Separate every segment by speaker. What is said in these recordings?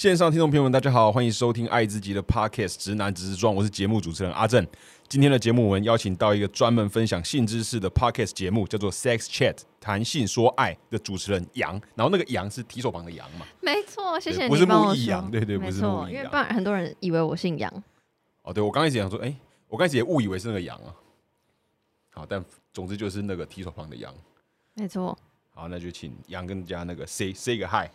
Speaker 1: 线上听众朋友们，大家好，欢迎收听爱自己的 Podcast《直男直直撞》，我是节目主持人阿正。今天的节目我们邀请到一个专门分享性知识的 Podcast 节目，叫做 Sex Chat 谈性说爱的主持人杨，然后那个杨是提手旁的杨嘛？
Speaker 2: 没错，谢谢你不是
Speaker 1: 木易杨，
Speaker 2: 说
Speaker 1: 对对，不是木
Speaker 2: 错，因为
Speaker 1: 易杨
Speaker 2: 不。然很多人以为我姓杨。
Speaker 1: 哦，对我刚开始想说，哎、我刚开始也误以为是那个杨啊。好，但总之就是那个提手旁的杨。
Speaker 2: 没错。
Speaker 1: 好，那就请杨跟大家那个 say say 个 hi。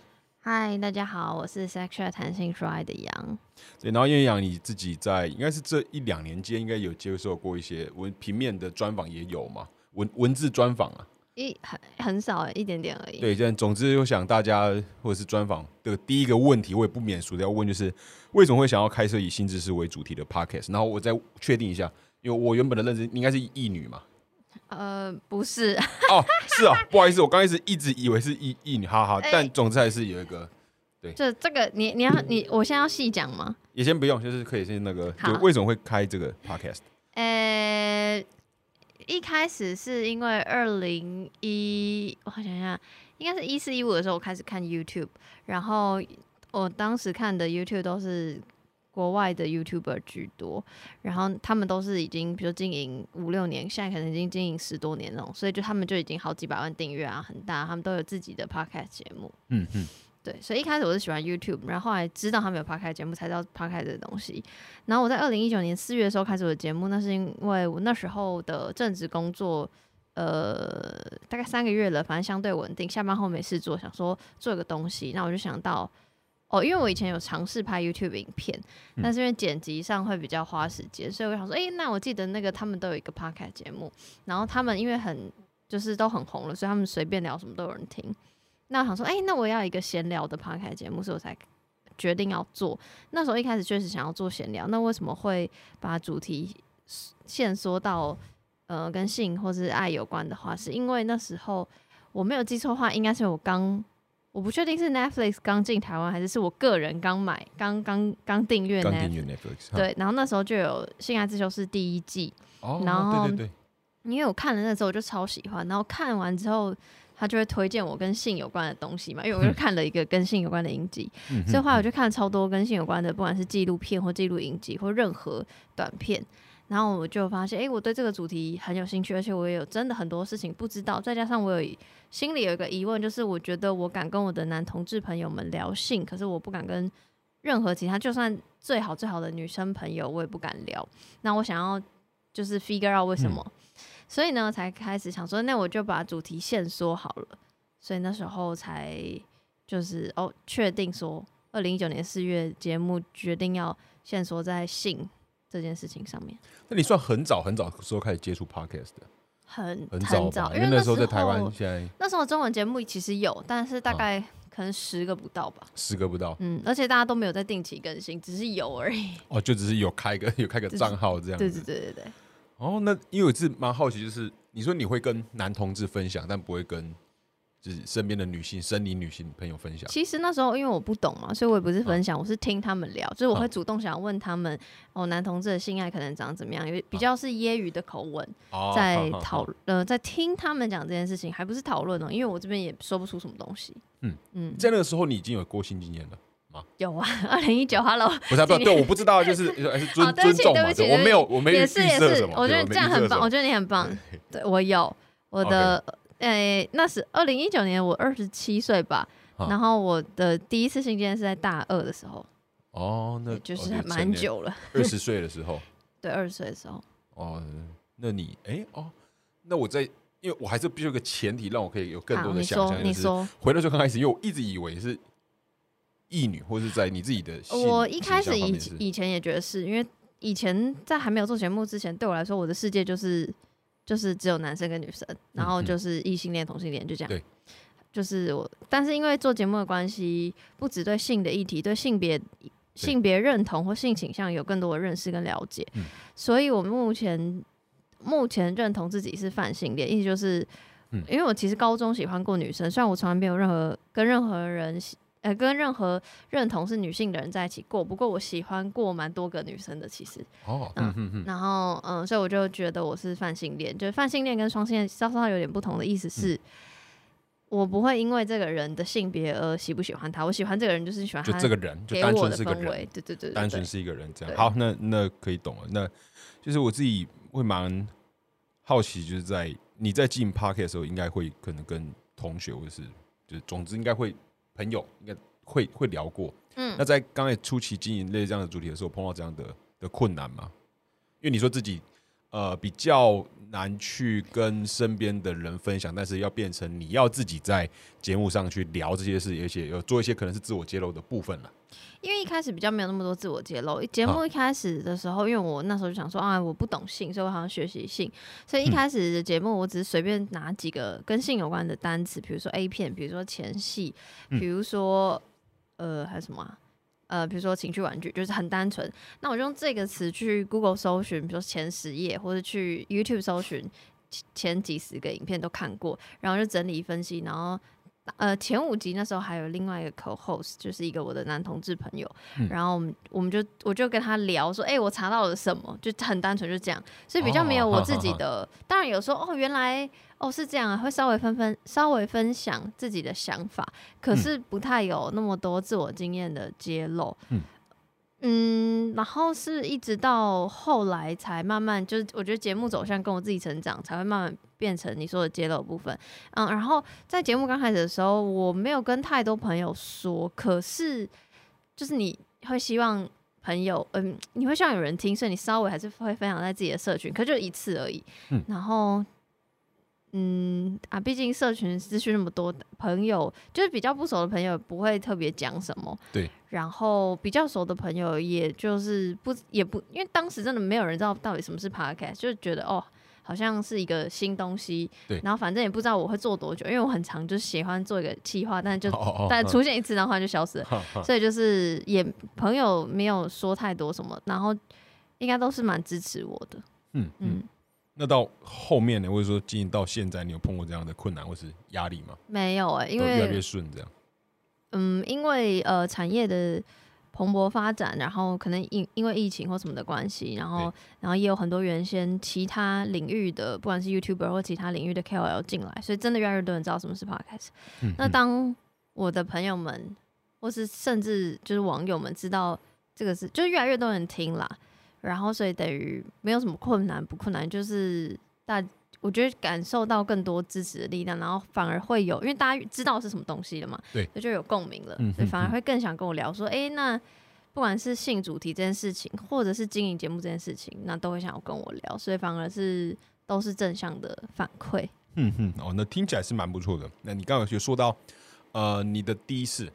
Speaker 2: 嗨，大家好，我是 Sexual 弹性说爱的杨。
Speaker 1: 对，然后因为杨你自己在应该是这一两年间，应该有接受过一些文平面的专访，也有嘛，文文字专访啊。
Speaker 2: 一很很少，一点点而已。
Speaker 1: 对，但总之，我想大家或者是专访的第一个问题，我也不免俗的要问，就是为什么会想要开设以新知识为主题的 podcast？然后我再确定一下，因为我原本的认知应该是异女嘛。
Speaker 2: 呃，不是，
Speaker 1: 哦，是啊，不好意思，我刚开始一直以为是异异女，哈哈。
Speaker 2: 哎
Speaker 1: 但总之还是有一个，对
Speaker 2: 这这个你你要你，我现在要细讲吗？
Speaker 1: 也先不用，就是可以先那个，就为什么会开这个 podcast？
Speaker 2: 呃，一开始是因为二零一，我想一下，应该是一四一五的时候，我开始看 YouTube，然后我当时看的 YouTube 都是国外的 YouTuber 居多，然后他们都是已经比如经营五六年，现在可能已经经营十多年那种，所以就他们就已经好几百万订阅啊，很大，他们都有自己的 Podcast 节目。
Speaker 1: 嗯嗯，
Speaker 2: 对，所以一开始我是喜欢 YouTube，然后后来知道他们有 Podcast 节目，才知道 Podcast 的东西。然后我在二零一九年四月的时候开始我的节目，那是因为我那时候的正职工作，呃，大概三个月了，反正相对稳定，下班后没事做，想说做一个东西，那我就想到。哦，因为我以前有尝试拍 YouTube 影片，但是因为剪辑上会比较花时间，所以我想说，诶，那我记得那个他们都有一个 podcast 节目，然后他们因为很就是都很红了，所以他们随便聊什么都有人听。那我想说，诶，那我要一个闲聊的 podcast 节目，所以我才决定要做。那时候一开始确实想要做闲聊，那为什么会把主题限缩到呃跟性或是爱有关的话？是因为那时候我没有记错的话，应该是我刚。我不确定是 Netflix 刚进台湾，还是是我个人刚买、刚刚刚订阅 Netflix。对，然后那时候就有《性爱自修室》第一季，
Speaker 1: 哦，
Speaker 2: 然后
Speaker 1: 对对对，
Speaker 2: 因为我看了那时候我就超喜欢，然后看完之后他就会推荐我跟性有关的东西嘛，因为我就看了一个跟性有关的影集，
Speaker 1: 嗯
Speaker 2: 所以后来我就看了超多跟性有关的，不管是纪录片或纪录影集或任何短片。然后我就发现，诶，我对这个主题很有兴趣，而且我也有真的很多事情不知道，再加上我有心里有一个疑问，就是我觉得我敢跟我的男同志朋友们聊性，可是我不敢跟任何其他，就算最好最好的女生朋友，我也不敢聊。那我想要就是 figure out 为什么，所以呢，才开始想说，那我就把主题线缩好了。所以那时候才就是哦，确定说，二零一九年四月节目决定要线索在性这件事情上面，
Speaker 1: 那你算很早很早时候开始接触 podcast 的，
Speaker 2: 很
Speaker 1: 很早吧？因为那时候在台湾，现在
Speaker 2: 那时候中文节目其实有，但是大
Speaker 1: 啊
Speaker 2: 概可能十个不到吧。
Speaker 1: 十个不到，
Speaker 2: 嗯，而且大家都没有在定期更新，只是有而已。
Speaker 1: 哦，就只是有开个 有开个
Speaker 2: 就是
Speaker 1: 账号这样
Speaker 2: 对
Speaker 1: 子
Speaker 2: 对。对对对，
Speaker 1: 哦，那因为我是蛮好奇，就是你说你会跟男同志分享，但不会跟就是身边的女性、生理女性朋友分享。
Speaker 2: 其实那时候因为我不懂嘛，所以我也不是分享，我是听他们聊，就是我会
Speaker 1: 啊
Speaker 2: 主动想要问他们，哦，男同志的性爱可能长怎么样，因为比较是揶揄的口吻，
Speaker 1: 哦
Speaker 2: 在讨呃在听他们讲这件事情，还不是讨论哦，因为我这边也说不出什么东西。
Speaker 1: 嗯
Speaker 2: 嗯，
Speaker 1: 在那个时候，你已经有过性经验了。
Speaker 2: 有啊，二零一九，Hello，
Speaker 1: 不是啊，不是，对，我不知道，就是 还是
Speaker 2: 好
Speaker 1: 尊尊重嘛，我没有，我没有
Speaker 2: 也是也是我觉得这样很棒，我觉得你很棒，对我有我的，诶、那是二零一九年我二十七岁吧，
Speaker 1: 啊。
Speaker 2: 然后我的第一次性经验是在大二的时候，
Speaker 1: 哦，那
Speaker 2: 就是还蛮，久了，
Speaker 1: 二十岁的时候，
Speaker 2: 对，二十岁的时候，
Speaker 1: 哦，那你哎哦，那我在，因为我还是必须有个前提，让我可以有更多的想象，
Speaker 2: 说，
Speaker 1: 就是
Speaker 2: 你说，
Speaker 1: 回到最刚开始，因为我一直以为是异女，或是在你自己的
Speaker 2: 我一开始以以前也觉得是因为以前在还没有做节目之前，对我来说，我的世界就是就是只有男生跟女生，然后
Speaker 1: 嗯
Speaker 2: 就是异性恋、同性恋，就这样。
Speaker 1: 对，
Speaker 2: 就是我，但是因为做节目的关系，不只对性的议题，对性别性别认同或性倾向有更多的认识跟了解，
Speaker 1: 嗯。
Speaker 2: 所以我目前目前认同自己是泛性恋，意思就是，
Speaker 1: 嗯。
Speaker 2: 因为我其实高中喜欢过女生，虽然我从来没有任何跟任何人喜呃跟任何认同是女性的人在一起过，不过我喜欢过蛮多个女生的，其实，
Speaker 1: 哦，
Speaker 2: 嗯
Speaker 1: 嗯嗯嗯，
Speaker 2: 然后嗯，所以我就觉得我是泛性恋，就是泛性恋跟双性恋稍稍有点不同的意思是。我不会因为这个人的性别而喜不喜欢他，我喜欢这个人就是喜欢他
Speaker 1: 就这个人，就单纯是个人
Speaker 2: 对对对对，
Speaker 1: 单纯是一个人这样。好，那那可以懂了。那就是我自己会蛮好奇，就是在你在进 p a r k 的时候，应该会可能跟同学或者是就是总之应该会朋友应该会会聊过。
Speaker 2: 嗯
Speaker 1: 那在刚才初期经营类这样的主题的时候，碰到这样的的困难吗？因为你说自己呃比较难去跟身边的人分享，但是要变成你要自己在节目上去聊这些事，而且有做一些可能是自我揭露的部分了。
Speaker 2: 因为一开始比较没有那么多自我揭露，节目一开始的时候，因为我那时候就想说啊，我不懂性，所以我好像学习性，所以一开始的节目我只是随便拿几个跟性有关的单词，比如说 A 片，比如说前戏，
Speaker 1: 嗯。
Speaker 2: 比如说、呃还有什么啊、呃，比如说情趣玩具，就是很单纯。那我就用这个词去 Google 搜寻，比如说前十页，或者去 YouTube 搜寻前前几十个影片都看过，然后就整理分析，然后呃前五集那时候还有另外一个 co-host，就是一个我的男同志朋友，
Speaker 1: 嗯
Speaker 2: 然后我们我们就我就跟他聊说，哎、我查到了什么，就很单纯就这样，所以比较没有我自己的。当然有时候哦，原来哦是这样啊，会稍微分分稍微分享自己的想法，可是不太有那么多自我经验的揭露。
Speaker 1: 嗯
Speaker 2: 嗯，然后是一直到后来才慢慢，就是我觉得节目走向跟我自己成长，才会慢慢变成你说的揭露的部分。嗯，然后在节目刚开始的时候，我没有跟太多朋友说，可是就是你会希望朋友，嗯，你会希望有人听，所以你稍微还是会分享在自己的社群，可就一次而已。
Speaker 1: 嗯
Speaker 2: 然后。嗯啊，毕竟社群资讯那么多，朋友就是比较不熟的朋友不会特别讲什么，
Speaker 1: 对。
Speaker 2: 然后比较熟的朋友，也就是不也不，因为当时真的没有人知道到底什么是 podcast，就是觉得哦，好像是一个新东西，
Speaker 1: 对
Speaker 2: 然后反正也不知道我会做多久，因为我很常就喜欢做一个计划，但就
Speaker 1: 哦哦
Speaker 2: 但出现一次，然后就消失了，所以就是也朋友没有说太多什么，然后应该都是蛮支持我的，
Speaker 1: 嗯嗯。
Speaker 2: 嗯，
Speaker 1: 那到后面呢，或者说经营到现在，你有碰过这样的困难或是压力吗？
Speaker 2: 没有哎、因
Speaker 1: 为越来越顺这样。
Speaker 2: 嗯，因为呃产业的蓬勃发展，然后可能因因为疫情或什么的关系，然后然后也有很多原先其他领域的，不管是 YouTuber 或其他领域的 KOL 进来，所以真的越来越多人知道什么是 Podcast。那当我的朋友们，或是甚至就是网友们知道这个是，就越来越多人听啦，然后所以等于没有什么困难不困难，就是大我觉得感受到更多支持的力量，然后反而会有，因为大家知道是什么东西了嘛，
Speaker 1: 对
Speaker 2: 所以就有共鸣了，
Speaker 1: 嗯
Speaker 2: 所以反而会更想跟我聊说，哎、那不管是性主题这件事情，或者是经营节目这件事情，那都会想要跟我聊，所以反而是都是正向的反馈。
Speaker 1: 嗯哼，哦，那听起来是蛮不错的。那你刚刚有说到，呃，你的第一次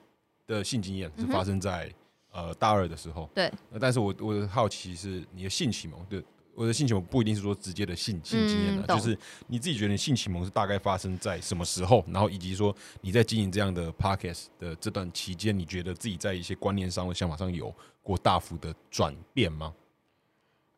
Speaker 1: 的性经验是发生在、呃大二的时候，
Speaker 2: 对
Speaker 1: 呃。但是我我好奇是你的性启蒙，对，我的性启蒙不一定是说直接的性性经验的、
Speaker 2: 嗯
Speaker 1: 就是你自己觉得你性启蒙是大概发生在什么时候，然后以及说你在经营这样的 podcast 的这段期间，你觉得自己在一些观念上或想法上有过大幅的转变吗？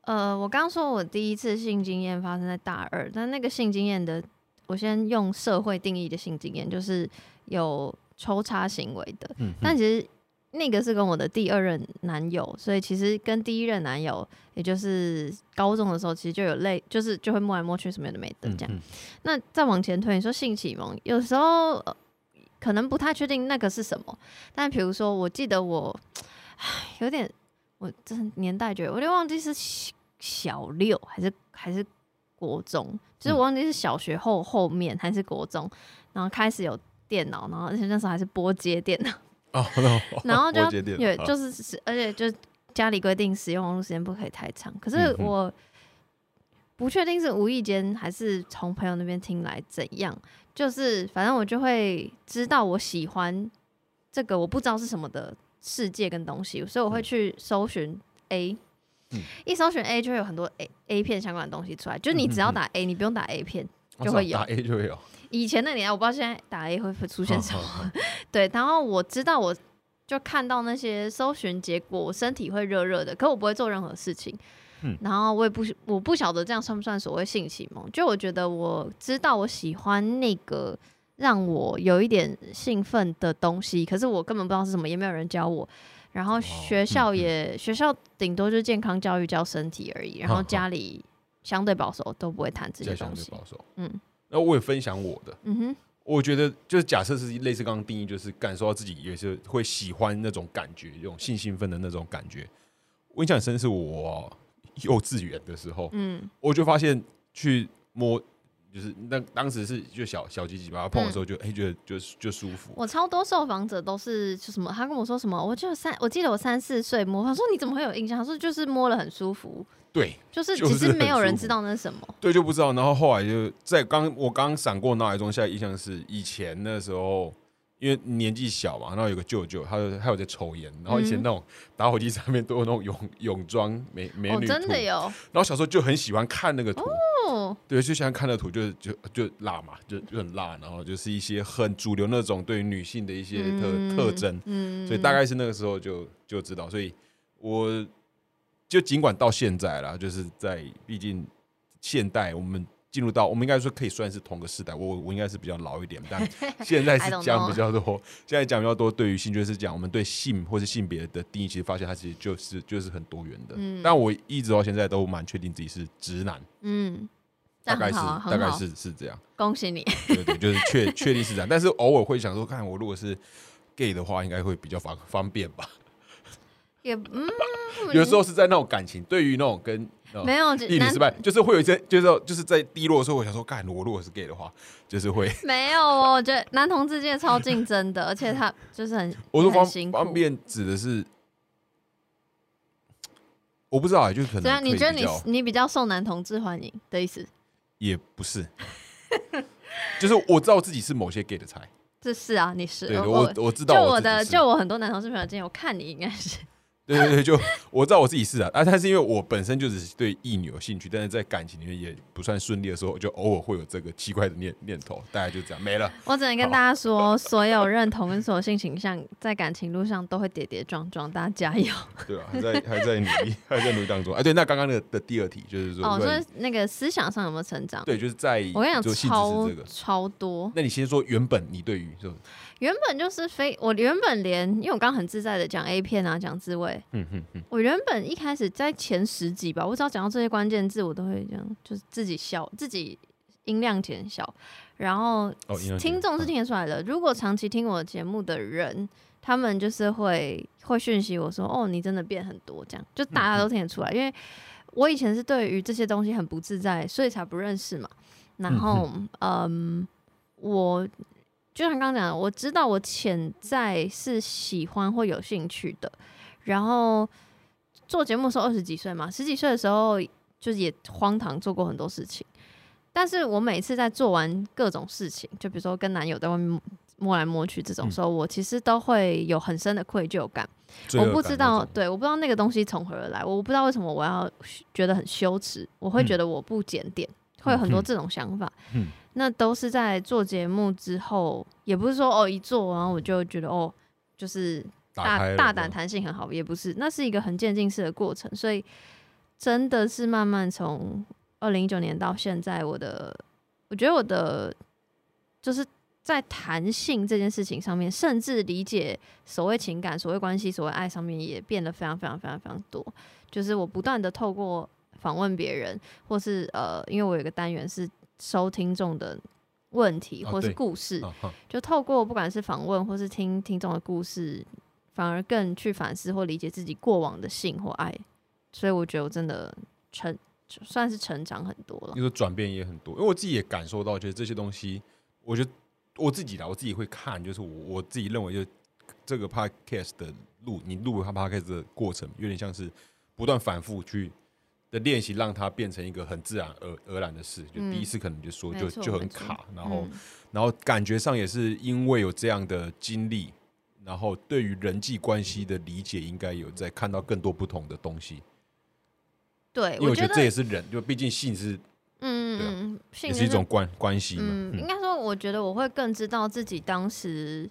Speaker 2: 呃，我刚说我第一次性经验发生在大二，但那个性经验的，我先用社会定义的性经验，就是有抽插行为的。
Speaker 1: 嗯，
Speaker 2: 但其实那个是跟我的第二任男友，所以其实跟第一任男友，也就是高中的时候，其实就有类，就是就会摸来摸去什么的没的这样。
Speaker 1: 嗯
Speaker 2: 那再往前推，你说性启蒙，有时候、呃可能不太确定那个是什么，但比如说，我记得我，唉，有点，我真的年代觉得，我有点忘记是小小六还是还是国中，就是我忘记是小学后后面还是国中，然后开始有电脑，然后而且那时候还是拨接电脑，
Speaker 1: 哦，
Speaker 2: 然后就要
Speaker 1: 我接电
Speaker 2: 对，
Speaker 1: 啊
Speaker 2: 就是是，而且就家里规定使用网络时间不可以太长。可是我不确定是无意间还是从朋友那边听来怎样，就是反正我就会知道我喜欢这个我不知道是什么的世界跟东西，所以我会
Speaker 1: 嗯
Speaker 2: 去搜寻 A。
Speaker 1: 嗯
Speaker 2: 一搜寻 A 就会有很多 A A 片相关的东西出来，就是你只要打 A，你不用打 A 片。
Speaker 1: 哦
Speaker 2: 就会有
Speaker 1: 打 A 就会有，
Speaker 2: 以前那年代我不知道现在打 A 会不会出现什么，对，然后我知道我就看到那些搜寻结果，我身体会热热的，可我不会做任何事情。
Speaker 1: 嗯
Speaker 2: 然后我也不我不晓得这样算不算所谓性启蒙，就我觉得我知道我喜欢那个让我有一点兴奋的东西，可是我根本不知道是什么，也没有人教我。然后学校也、学校顶多就是健康教育教身体而已，然后家里相对保守，都不会谈这些东西。
Speaker 1: 对保守。
Speaker 2: 嗯
Speaker 1: 那我也分享我的，
Speaker 2: 嗯哼，
Speaker 1: 我觉得就是假设是类似刚刚定义，就是感受到自己也是会喜欢那种感觉，这种性兴奋的那种感觉。我印象很深，是我幼稚园的时候，
Speaker 2: 嗯，
Speaker 1: 我就发现去摸，就是那当时是就小小鸡鸡把它碰的时候就，哎觉得就就舒服。
Speaker 2: 我超多受访者都是就什么，他跟我说什么，我就三，我记得我三四岁摸，他说你怎么会有印象？他说就是摸了很舒服，
Speaker 1: 对
Speaker 2: 就是其实没有人知道那是什么。
Speaker 1: 对，就不知道。然后后来就在刚我刚刚闪过脑海中，现在印象是以前那时候。因为年纪小嘛，然后有个舅舅，他有他有在抽烟，然后以前那种打火机上面都有那种泳泳装美美
Speaker 2: 哦，
Speaker 1: 女图，
Speaker 2: 真的有？
Speaker 1: 然后小时候就很喜欢看那个图，
Speaker 2: 哦，
Speaker 1: 对，就喜欢看那个图，就就就辣嘛，就就很辣，然后就是一些很主流那种对于女性的一些特、
Speaker 2: 嗯
Speaker 1: 特征，
Speaker 2: 嗯，
Speaker 1: 所以大概是那个时候就就知道，所以我就尽管到现在啦，就是在毕竟现代我们进入到我们应该说可以算是同个时代，我我应该是比较老一点，但 现在是讲比较多，现在讲比较多对于性就是讲我们对性或是性别的定义，其实发现它其实就是就是很多元的，
Speaker 2: 嗯。
Speaker 1: 但我一直到现在都蛮确定自己是直男，
Speaker 2: 嗯，
Speaker 1: 大概是大概，是是这样。
Speaker 2: 恭喜你。
Speaker 1: 对对，就是确 确定是这样，但是偶尔会想说，看我如果是 gay 的话，应该会比较方方便吧。
Speaker 2: 也嗯，
Speaker 1: 有时候是在那种感情，对于那种跟呃
Speaker 2: 没有男
Speaker 1: 异女失败，就是会有一些，就是就是在低落的时候，我想说，干我如果是 gay 的话，就是会，
Speaker 2: 没有哦，我觉得男同志界超竞争的，而且他就是很
Speaker 1: 我说方方便指的是，我不知道啊，就是可
Speaker 2: 能对
Speaker 1: 啊
Speaker 2: 你觉得你你比较受男同志欢迎的意思？
Speaker 1: 也不是，就是我知道自己是某些 gay 的菜，
Speaker 2: 这是啊，你是我
Speaker 1: 我我知道
Speaker 2: 就我的就我很多男同事朋友间我看你应该是
Speaker 1: 对对对，就我知道我自己是啊，啊，但是因为我本身就只是对异女有兴趣，但是在感情里面也不算顺利的时候，就偶尔会有这个奇怪的念念头，大概就这样没了。
Speaker 2: 我只能跟大家说，所有认同跟所有性倾向在感情路上都会跌跌撞撞，大家加油
Speaker 1: 对啊，还在还在努力，还在努力当中。哎，对，那刚刚那个的第二题就是说，
Speaker 2: 哦！
Speaker 1: 如果你
Speaker 2: 所以那个思想上有没有成长？
Speaker 1: 对，就是在
Speaker 2: 我跟你讲，
Speaker 1: 就。
Speaker 2: 超多。
Speaker 1: 那你先说原本你对于就
Speaker 2: 原本就是非我原本连，因为我刚刚很自在的讲 A 片啊，讲自慰。
Speaker 1: 嗯嗯嗯，
Speaker 2: 我原本一开始在前十集吧，我只要讲到这些关键字，我都会这样，就是自己笑，自己音量减小，然后
Speaker 1: 哦，
Speaker 2: 听众是听得出来的。如果长期听我节目的人，他们就是会会讯息我说：“哦，你真的变很多。”这样就大家都听得出来，因为我以前是对于这些东西很不自在，所以才不认识嘛。然后，嗯，我就像刚刚讲的，我知道我潜在是喜欢或有兴趣的。然后做节目的时候二十几岁嘛，十几岁的时候就是也荒唐做过很多事情。但是我每次在做完各种事情，就比如说跟男友在外面摸来摸去这种时候，我其实都会有很深的愧疚感。我不知道，对，我不知道那个东西从何而来，我不知道为什么我要觉得很羞耻，我会
Speaker 1: 嗯
Speaker 2: 觉得我不检点，会有很多这种想法。
Speaker 1: 嗯
Speaker 2: 那都是在做节目之后，也不是说哦一做然后我就觉得哦就是大大胆弹性很好，也不是，那是一个很渐进式的过程，所以真的是慢慢从二零一九年到现在，我的我觉得我的就是在弹性这件事情上面，甚至理解所谓情感、所谓关系、所谓爱上面也变得非常非常非常非常多。就是我不断的透过访问别人，或是呃，因为我有一个单元是收听众的问题
Speaker 1: 啊
Speaker 2: 或是故事，就透过不管是访问或是听听众的故事，反而更去反思或理解自己过往的性或爱。所以我觉得我真的成算是成长很多了
Speaker 1: 你。说转变也很多，因为我自己也感受到，就是这些东西，我觉得我自己啦，我自己会看，就是我我自己认为，就这个 podcast 的录，你录它 podcast 的过程，有点像是不断反复去的练习，让它变成一个很自然而而然的事。就
Speaker 2: 嗯
Speaker 1: 第一次可能就说
Speaker 2: 没
Speaker 1: 就就很卡，然后
Speaker 2: 嗯
Speaker 1: 然后感觉上也是因为有这样的经历，然后对于人际关系的理解，应该有在看到更多不同的东西。
Speaker 2: 对，
Speaker 1: 因为我觉
Speaker 2: 觉
Speaker 1: 得这也是人，就毕竟性是
Speaker 2: 嗯
Speaker 1: 也
Speaker 2: 是
Speaker 1: 一种关关系嘛。
Speaker 2: 嗯，应
Speaker 1: 嗯
Speaker 2: 该说，我觉得我会更知道自己当时，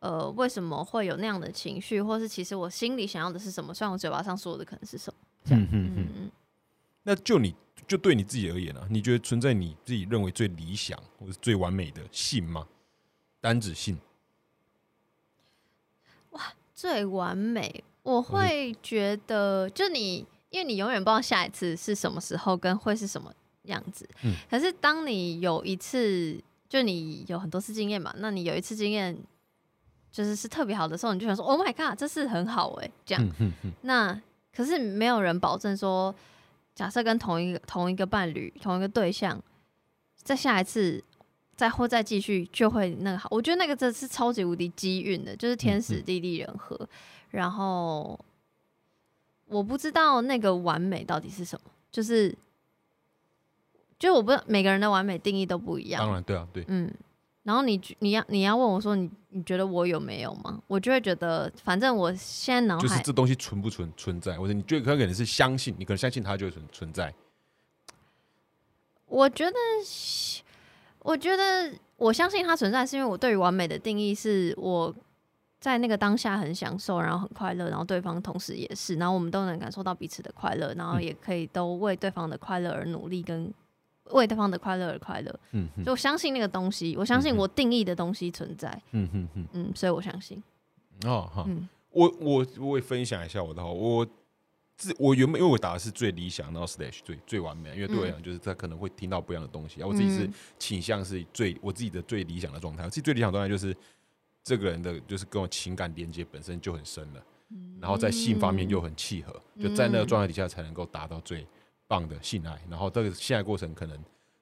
Speaker 2: 呃，为什么会有那样的情绪，或是其实我心里想要的是什么，虽然我嘴巴上说的可能是什么。这样
Speaker 1: 嗯嗯嗯。那就你就对你自己而言啊，你觉得存在你自己认为最理想或者最完美的性吗？单指性，
Speaker 2: 最完美，我会觉得，就你，因为你永远不知道下一次是什么时候，跟会是什么样子。
Speaker 1: 嗯
Speaker 2: 可是当你有一次就你有很多次经验嘛，那你有一次经验就是是特别好的时候，你就想说，Oh my god，这是很好哎、这样。
Speaker 1: 嗯哼哼
Speaker 2: 那可是没有人保证说，假设跟同一个同一个伴侣、同一个对象，在下一次再或再继续就会那个好。我觉得那个真的是超级无敌机运的，就是天时地利人和。然后我不知道那个完美到底是什么，就是就我不知道每个人的完美定义都不一样
Speaker 1: 当。然对啊，对，
Speaker 2: 嗯，然后你你要你要问我说你你觉得我有没有吗？我就会觉得，反正我现在脑海
Speaker 1: 就是这东西存不存存在，或者你觉得可能是相信，你可能相信它就会存存在。
Speaker 2: 我觉得，我觉得我相信它存在，是因为我对于完美的定义是我在那个当下很享受，然后很快乐，然后对方同时也是，然后我们都能感受到彼此的快乐，然后
Speaker 1: 嗯
Speaker 2: 也可以都为对方的快乐而努力，跟为对方的快乐而快乐。
Speaker 1: 嗯哼。
Speaker 2: 就我相信那个东西，我相信我定义的东西存在，
Speaker 1: 嗯哼哼，
Speaker 2: 嗯，所以我相信，
Speaker 1: 哦哈，
Speaker 2: 嗯。
Speaker 1: 我我我也分享一下我的好，我自我原本因为我打的是最理想，然后 slash 最最完美，因为对我来讲就是他可能会听到不一样的东西，啊，我自己是
Speaker 2: 嗯
Speaker 1: 倾向是最我自己的最理想的状态，我自己最理想状态就是这个人的就是跟我情感连接本身就很深了，然后在性方面又很契合，就在那个状态底下才能够达到最棒的性爱，然后这个性爱过程可能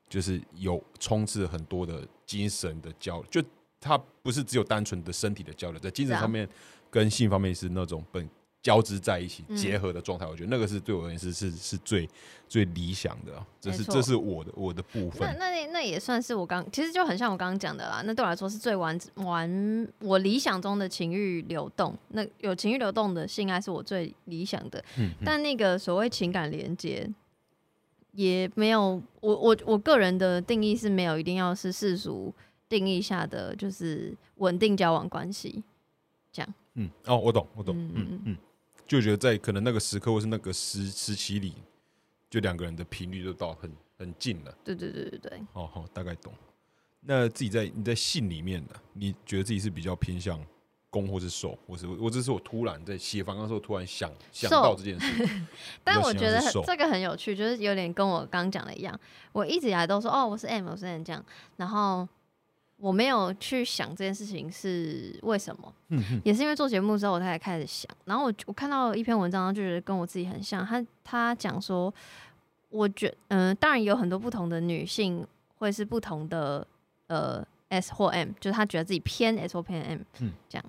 Speaker 1: 就是有充斥很多的精神的交流，就它不是只有单纯的身体的交流，在精神
Speaker 2: 是啊
Speaker 1: 上面跟性方面是那种本交织在一起
Speaker 2: 嗯
Speaker 1: 结合的状态，我觉得那个是对我而言是是是最最理想的啊，这是这是我的我的部分，
Speaker 2: 那那那也算是我刚，其实就很像我刚刚讲的啦。那对我来说是最完完我理想中的情欲流动。那有情欲流动的性爱是我最理想的，
Speaker 1: 嗯嗯
Speaker 2: 但那个所谓情感连接也没有，我我我个人的定义是没有一定要是世俗定义下的就是稳定交往关系这样。
Speaker 1: 嗯哦，我懂我懂，
Speaker 2: 嗯
Speaker 1: 嗯嗯，就觉得在可能那个时刻或是那个时时期里，就两个人的频率就到很很近了。
Speaker 2: 对对对对对，
Speaker 1: 哦好，大概懂。那自己在你在信里面呢，你觉得自己是比较偏向攻或是受，或是我只是我突然在写方刚的时候突然想想到这件事，
Speaker 2: 但我觉得这个很有趣，就是有点跟我刚讲的一样。我一直以来都说哦，我是 M，我是 M 这样，然后我没有去想这件事情是为什么，
Speaker 1: 嗯
Speaker 2: 也是因为做节目之后我才开始想。然后我我看到一篇文章，就觉得跟我自己很像。他他讲说，我觉嗯、当然有很多不同的女性会是不同的呃 S 或 M，就是他觉得自己偏 S 或偏 M，
Speaker 1: 嗯
Speaker 2: 这样。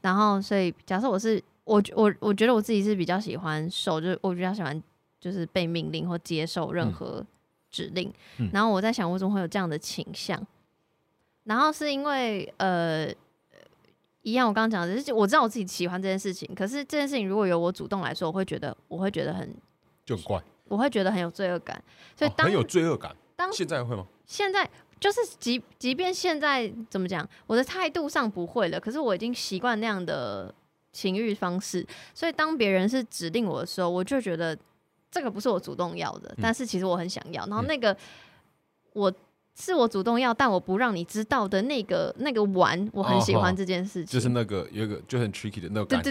Speaker 2: 然后所以假设我是我我我觉得我自己是比较喜欢受，就是我比较喜欢就是被命令或接受任
Speaker 1: 嗯
Speaker 2: 何指令。
Speaker 1: 嗯
Speaker 2: 然后我在想，为什么会有这样的倾向？然后是因为呃，一样我刚刚讲的，就是我知道我自己喜欢这件事情，可是这件事情如果由我主动来说，我会觉得我会觉得很，
Speaker 1: 就很怪，
Speaker 2: 我会觉得很有罪恶感。所以当、
Speaker 1: 哦很有罪恶感。
Speaker 2: 当
Speaker 1: 现在会吗？
Speaker 2: 现在就是即即便现在怎么讲，我的态度上不会了，可是我已经习惯那样的情欲方式，所以当别人是指令我的时候，我就觉得这个不是我主动要的，但是其实我很想要，然后
Speaker 1: 嗯
Speaker 2: 那个、我。是我主动要，但我不让你知道的那个那个玩，我很喜欢
Speaker 1: 哦
Speaker 2: 这件事情。
Speaker 1: 就是那个有一个就很 tricky 的那个感觉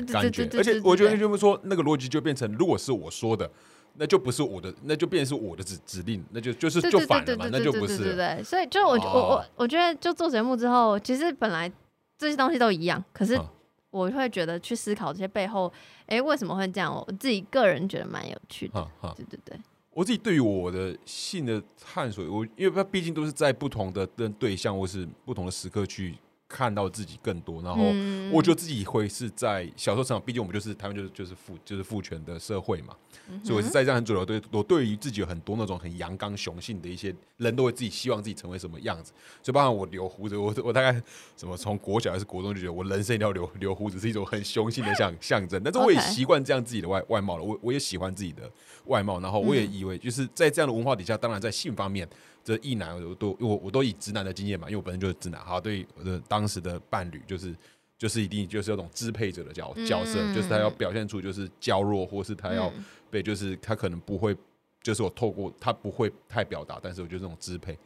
Speaker 1: 而且我觉得
Speaker 2: 对
Speaker 1: 就是说那个逻辑就变成，如果是我说的，那就不是我的，那就变成是我的指指令，那就就是就反了那就不
Speaker 2: 是对
Speaker 1: 是。
Speaker 2: 对对，所以就我我我
Speaker 1: 哦
Speaker 2: 我觉得，就做节目之后，其实本来这些东西都一样，可是
Speaker 1: 嗯
Speaker 2: 我会觉得去思考这些背后，哎，为什么会这样？我自己个人觉得蛮有趣的。对对对，
Speaker 1: 我自己对于我的性的探索，我因为它毕竟都是在不同的的对象或是不同的时刻去看到自己更多，然后
Speaker 2: 嗯。
Speaker 1: 我觉得自己会是在小时候成长，毕竟我们就是台湾就是就是父就是父权的社会嘛，
Speaker 2: 嗯
Speaker 1: 所以我是在这样很主流对我对于自己有很多那种很阳刚雄性的一些人都会自己希望自己成为什么样子，所以包括我留胡子，我我大概什么从国小还是国中就觉得我人生一定要留留胡子是一种很雄性的象 象征，但是我也习惯这样自己的外外貌了，我我也喜欢自己的外貌，然后我也
Speaker 2: 嗯。
Speaker 1: 以为就是在这样的文化底下，当然在性方面。这异男我都我我都以直男的经验嘛，因为我本身就是直男，好，对我的当时的伴侣就是就是一定就是那种支配者的角角色，
Speaker 2: 嗯
Speaker 1: 就是他要表现出就是娇弱，或是他要
Speaker 2: 嗯
Speaker 1: 被就是他可能不会，就是我透过他不会太表达，但是我觉得这种支配。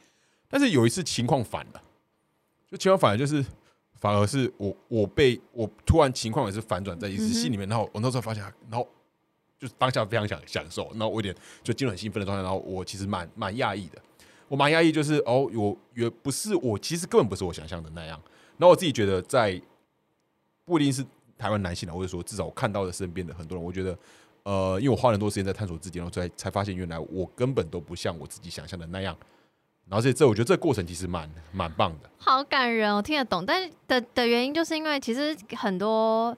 Speaker 1: 但是有一次情况反了，就情况反了，就是反而是我我被我突然情况也是反转在一次戏里面，然后我那时候发现，然后就是当下非常想享受，然后我有点就进入很兴奋的状态，然后我其实蛮蛮讶异的。我蛮压抑，就是哦，我也不是我，其实根本不是我想象的那样。然后我自己觉得，在不一定是台湾男性啊，或者说至少我看到的身边的很多人，我觉得，呃，因为我花了很多时间在探索自己，然后才才发现原来我根本都不像我自己想象的那样。然后这这，我觉得这过程其实蛮蛮棒的。
Speaker 2: 好感人，我听得懂。但的的原因，就是因为其实很多，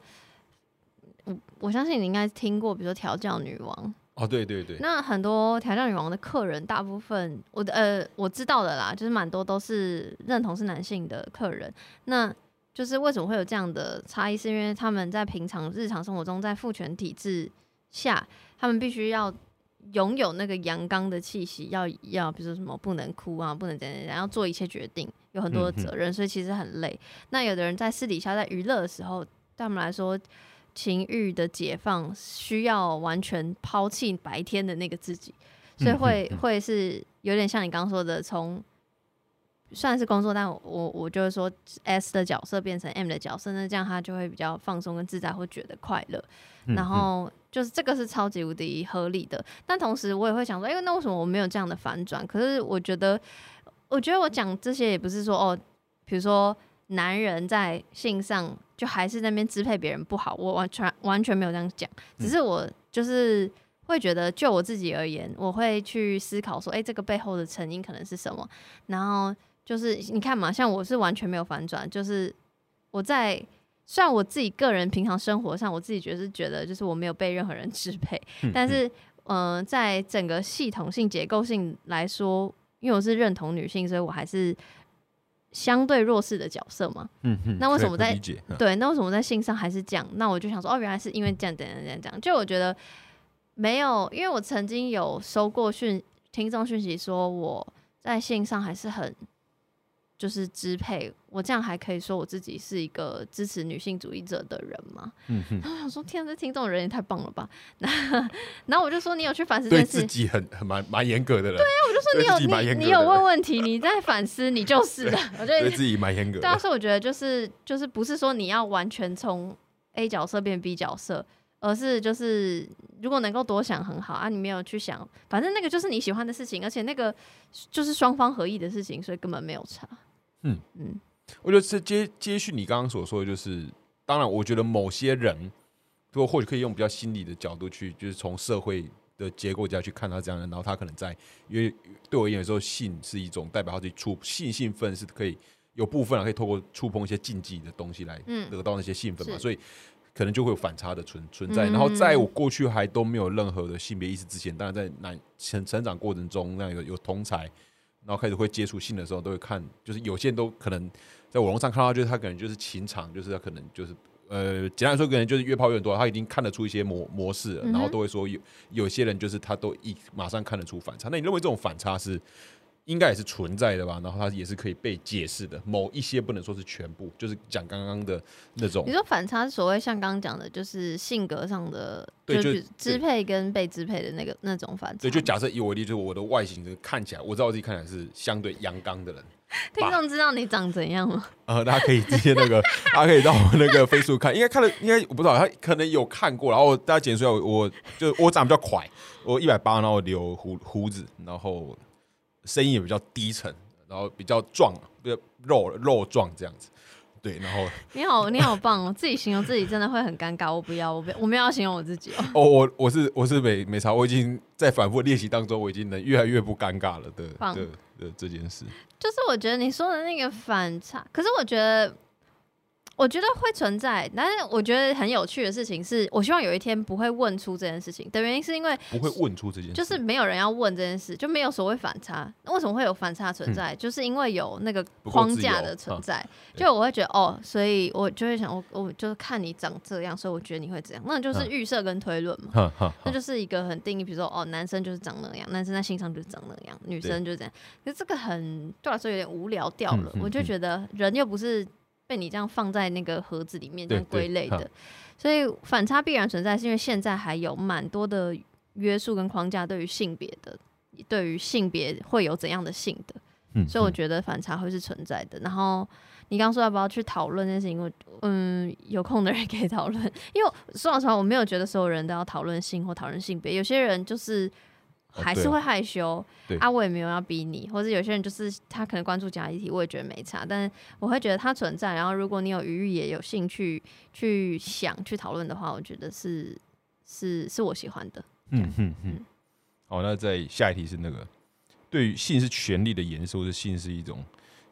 Speaker 2: 我我相信你应该听过，比如说调教女王。
Speaker 1: 哦，对对对。
Speaker 2: 那很多调教女王的客人，大部分我的呃我知道的啦，就是蛮多都是认同是男性的客人。那就是为什么会有这样的差异？是因为他们在平常日常生活中，在父权体制下，他们必须要拥有那个阳刚的气息，要要比如说什么不能哭啊，不能怎样怎样，要做一切决定，有很多的责任，所以其实很累。那有的人在私底下在娱乐的时候，对他们来说。情欲的解放需要完全抛弃白天的那个自己，所以会会是有点像你刚刚说的，从算是工作，但我我就是说 S 的角色变成 M 的角色，那这样他就会比较放松跟自在，会觉得快乐。然后就是这个是超级无敌合理的，但同时我也会想说，哎，那为什么我没有这样的反转？可是我觉得，我觉得我讲这些也不是说哦，比如说男人在性上。就还是那边支配别人不好，我完全完全没有这样讲，只是我就是会觉得，就我自己而言，我会去思考说，哎，这个背后的成因可能是什么？然后就是你看嘛，像我是完全没有反转，就是我在虽然我自己个人平常生活上，我自己觉得是觉得就是我没有被任何人支配，但是嗯，在整个系统性结构性来说，因为我是认同女性，所以我还是。相对弱势的角色嘛，
Speaker 1: 嗯哼，
Speaker 2: 那为什么在对？那为什么在性上还是这样？那我就想说，哦，原来是因为这样，这样，这样，这样。就我觉得没有，因为我曾经有收过讯听众讯息，说我在性上还是很。就是支配我，这样还可以说我自己是一个支持女性主义者的人吗？嗯哼，然后想说，天，这听众人也太棒了吧！那然后我就说，你有去反思这件事，
Speaker 1: 自己很很蛮蛮严格的人。
Speaker 2: 对啊，我就说你有你你有问问题，你在反思，你就是的。我觉得
Speaker 1: 对自己蛮严格。
Speaker 2: 对啊，所以我觉得就是就是不是说你要完全从 A 角色变 B 角色，而是就是如果能够多想很好啊，你没有去想，反正那个就是你喜欢的事情，而且那个就是双方合意的事情，所以根本没有差。
Speaker 1: 嗯嗯，我觉得是接接续你刚刚所说的，就是当然，我觉得某些人，就或许可以用比较心理的角度去，就是从社会的结构下去看他这样的，然后他可能在，因为对我而言，有时候性是一种代表他自己触性兴奋是可以有部分啊，可以透过触碰一些禁忌的东西来得到那些兴奋嘛，所以可能就会有反差的存存在。然后在我过去还都没有任何的性别意识之前，当然在男成成长过程中，那有有同才。然后开始会接触性的时候，都会看，就是有些人都可能在网络上看到，就是他可能就是情场，就是他可能就是呃，简单说，可能就是越泡越多，他已经看得出一些模模式，然后都会说有有些人就是他都一马上看得出反差。那你认为这种反差是？应该也是存在的吧，然后它也是可以被解释的。某一些不能说是全部，就是讲刚刚的那种。
Speaker 2: 你说反差，所谓像刚刚讲的，就是性格上的，对，就支配跟被支配的那个那种反差。
Speaker 1: 对，就假设以我为例，就是我的外形就看起来，我知道我自己看起来是相对阳刚的人。
Speaker 2: 听众知道你长怎样吗？
Speaker 1: 呃，大家可以直接那个，大家可以到那个飞速看，应该看了，应该我不知道，他可能有看过。然后大家简述一下，我就我长比较快，我一百八，然后留胡胡子，然后。声音也比较低沉，然后比较壮，比较肉肉壮这样子，对，然后
Speaker 2: 你好，你好棒哦！自己形容自己真的会很尴尬，我不要，我不，我们要形容我自己哦。
Speaker 1: 哦，我我是我是美美茶，我已经在反复练习当中，我已经能越来越不尴尬了的的的这件事。
Speaker 2: 就是我觉得你说的那个反差，可是我觉得。我觉得会存在，但是我觉得很有趣的事情是，我希望有一天不会问出这件事情的原因，是因为
Speaker 1: 不会问出这件事，
Speaker 2: 就是没有人要问这件事，就没有所谓反差。那为什么会有反差存在？就是因为有那个框架的存在。就我会觉得哦，所以我就会想，我我就是看你长这样，所以我觉得你会这样，那就是预设跟推论嘛。那就是一个很定义，比如说哦，男生就是长那样，男生在心上就是长那样，女生就是这样。可是这个很对我来说有点无聊掉了，我就觉得人又不是。被你这样放在那个盒子里面这样归类的，所以反差必然存在，是因为现在还有蛮多的约束跟框架对于性别的，对于性别会有怎样的性的，所以我觉得反差会是存在的。然后你刚刚说要不要去讨论这件事情，我嗯有空的人可以 讨论，因为说老实话，我没有觉得所有人都要讨论性或讨论性别，有些人就是。还是会害羞。
Speaker 1: 对
Speaker 2: 啊，我也没有要逼你，或者有些人就是他可能关注其他议题，我也觉得没差，但是我会觉得它存在。然后如果你有余裕也有兴趣去想去讨论的话，我觉得是是是我喜欢的。
Speaker 1: 嗯嗯嗯。好，那在下一题是那个，对于性是权力的延伸，或者性是一种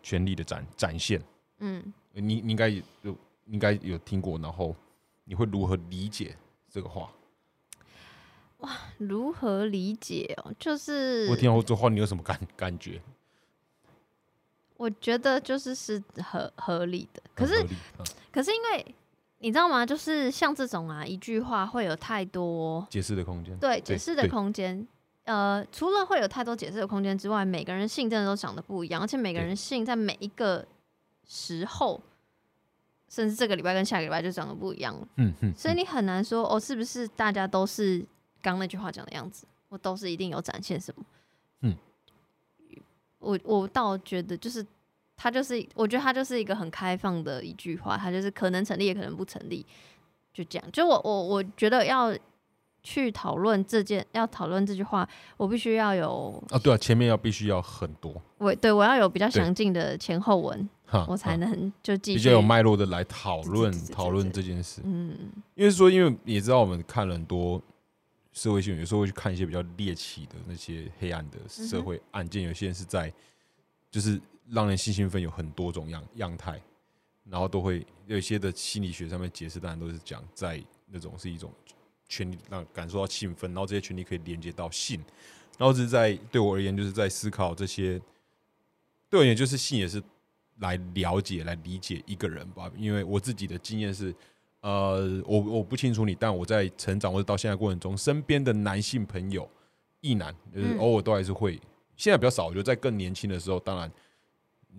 Speaker 1: 权力的展展现。
Speaker 2: 嗯，
Speaker 1: 你你应该有应该有听过，然后你会如何理解这个话？
Speaker 2: 如何理解哦？就是
Speaker 1: 我听到这话，你有什么感感觉？
Speaker 2: 我觉得就是是合合理的，可是可是因为你知道吗？就是像这种啊，一句话会有太多
Speaker 1: 解释的空间。
Speaker 2: 对解释的空间。呃，除了会有太多解释的空间之外，每个人性真的都长得不一样，而且每个人性在每一个时候，甚至这个礼拜跟下个礼拜就长得不一样了。
Speaker 1: 嗯哼，
Speaker 2: 所以你很难说哦，是不是大家都是刚那句话讲的样子，我都是一定有展现什么？
Speaker 1: 嗯，
Speaker 2: 我我倒觉得就是他就是，我觉得他就是一个很开放的一句话，他就是可能成立也可能不成立，就这样。就我我我觉得要去讨论这件，要讨论这句话，我必须要有
Speaker 1: 啊，对啊，前面要必须要很多，
Speaker 2: 我对我要有比较
Speaker 1: 对
Speaker 2: 详尽的前后文，
Speaker 1: 哈，
Speaker 2: 我才能就继续
Speaker 1: 比较有脉络的来讨论讨论这件事。
Speaker 2: 嗯
Speaker 1: 因为说，因为也知道我们看了很多社会新闻，有时候会去看一些比较猎奇的那些黑暗的社会案件，有些人是在就是让人性兴奋，有很多种样样态，然后都会有一些的心理学上面解释，当然都是讲在那种是一种权利让感受到兴奋，然后这些权利可以连接到性，然后只是在对我而言，就是在思考这些，对我而言就是性也是来了解、来理解一个人吧，因为我自己的经验是。呃，我我不清楚你，但我在成长或者到现在过程中，身边的男性朋友，异男，就是
Speaker 2: 嗯
Speaker 1: 偶尔都还是会，现在比较少。我觉得在更年轻的时候，当然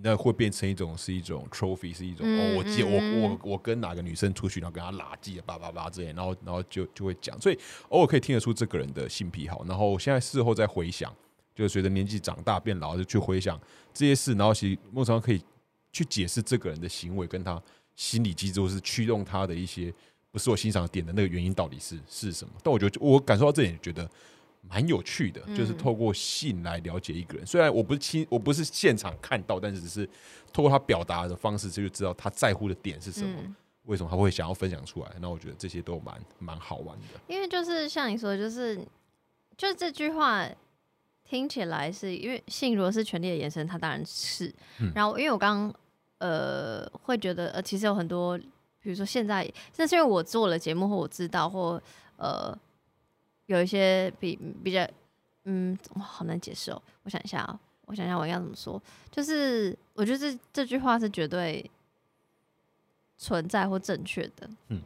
Speaker 1: 那会变成一种是一种 trophy，是一种、
Speaker 2: 嗯
Speaker 1: 哦，我记我
Speaker 2: 嗯
Speaker 1: 我我跟哪个女生出去，然后跟她拉记叭叭叭之类，然后然后就就会讲，所以偶尔可以听得出这个人的性癖好。然后现在事后再回想，就是随着年纪长大变老，就去回想这些事，然后其实某种程度上可以去解释这个人的行为跟他心理机制，或是驱动他的一些不是我欣赏点的那个原因到底是是什么？但我觉得我感受到这点，觉得蛮有趣的，就是
Speaker 2: 嗯
Speaker 1: 透过信来了解一个人。虽然我不是亲，我不是现场看到，但是只是透过他表达的方式，就知道他在乎的点是什么，
Speaker 2: 嗯。
Speaker 1: 为什么他会想要分享出来。那我觉得这些都蛮蛮好玩的。
Speaker 2: 因为就是像你说的，就是就这句话听起来是因为性如果是权力的延伸，它当然是。
Speaker 1: 嗯
Speaker 2: 然后因为我刚刚呃会觉得呃其实有很多，比如说现在，那是因为我做了节目或我知道或呃有一些比比较嗯哇好难解释哦，我想一下啊、我想一下我应该怎么说，就是我觉得这这句话是绝对存在或正确的。
Speaker 1: 嗯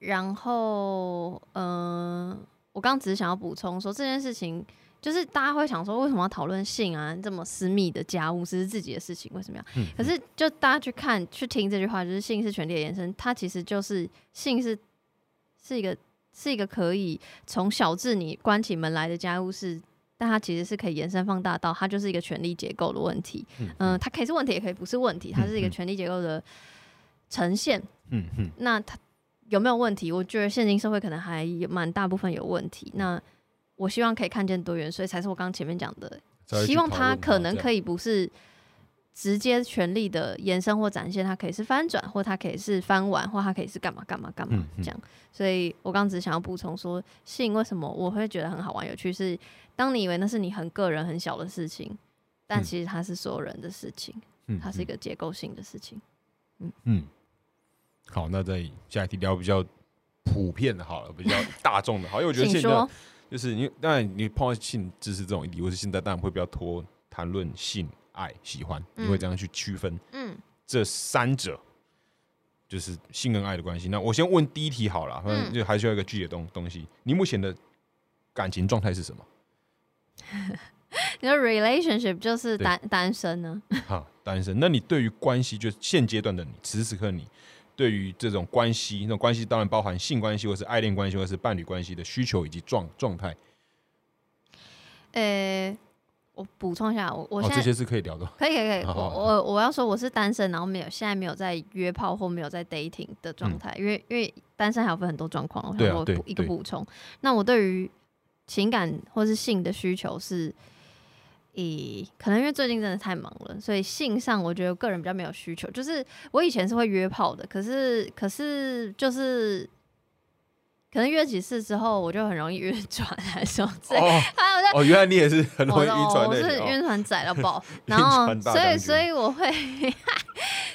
Speaker 2: 然后，嗯、我刚刚只是想要补充说这件事情，就是大家会想说，为什么要讨论性啊？这么私密的家务，这是自己的事情，为什么要？
Speaker 1: 嗯
Speaker 2: 可是就大家去看、去听这句话，就是性是权力的延伸，它其实就是性是是一个是一个可以从小至你关起门来的家务事，但它其实是可以延伸放大到它就是一个权力结构的问题。
Speaker 1: 嗯
Speaker 2: 嗯、它可以是问题，也可以不是问题，它是一个权力结构的呈现。
Speaker 1: 嗯嗯
Speaker 2: 那它有没有问题？我觉得现今社会可能还有蛮大部分有问题。那我希望可以看见多元，所以才是我刚刚前面讲的，希望它可能可以不是直接权力的延伸或展现，它可以是翻转，或它可以是翻完，或它可以是干嘛干嘛干嘛
Speaker 1: 嗯嗯。
Speaker 2: 这样。所以我刚刚只是想要补充说，性为什么我会觉得很好玩有趣，是当你以为那是你很个人很小的事情，但
Speaker 1: 嗯。
Speaker 2: 其实它是所有人的事情，
Speaker 1: 嗯
Speaker 2: 它是一个结构性的事情。
Speaker 1: 嗯。嗯，好，那再下一题聊比较普遍的，好了，比较大众的，好，因为我觉得
Speaker 2: 请
Speaker 1: 现在
Speaker 2: 说，
Speaker 1: 就是你当然你碰到性知识这种议题，或是现在当然会比较多谈论性爱喜欢，你会
Speaker 2: 嗯
Speaker 1: 这样去区分
Speaker 2: 嗯
Speaker 1: 这三者，就是性跟爱的关系。那我先问第一题好了，反正
Speaker 2: 嗯
Speaker 1: 就还需要一个具体的东东西。你目前的感情状态是什么？
Speaker 2: 你说 relationship 就是单单身呢？
Speaker 1: 哈，单身。那你对于关系，就现阶段的你，此时此刻你，对于这种关系，那种关系当然包含性关系，或是爱恋关系，或是伴侣关系的需求以及状状态，
Speaker 2: 呃、我补充一下，我我
Speaker 1: 哦，
Speaker 2: 现在、
Speaker 1: 这些是可以聊的。
Speaker 2: 可以可以可以，我
Speaker 1: 好好好
Speaker 2: 我我要说我是单身，然后没有现在没有在约炮或没有在 dating 的状态，因为因为单身还有分很多状况，我想我一个补充。那我对于情感或是性的需求是，以可能因为最近真的太忙了，所以性上我觉得个人比较没有需求。就是我以前是会约炮的，可是可是就是可能约几次之后，我就很容易 晕船还是什么之类。
Speaker 1: 哦原来你也是很容易晕船
Speaker 2: 我。是晕船仔到 爆，然后所以所以我会，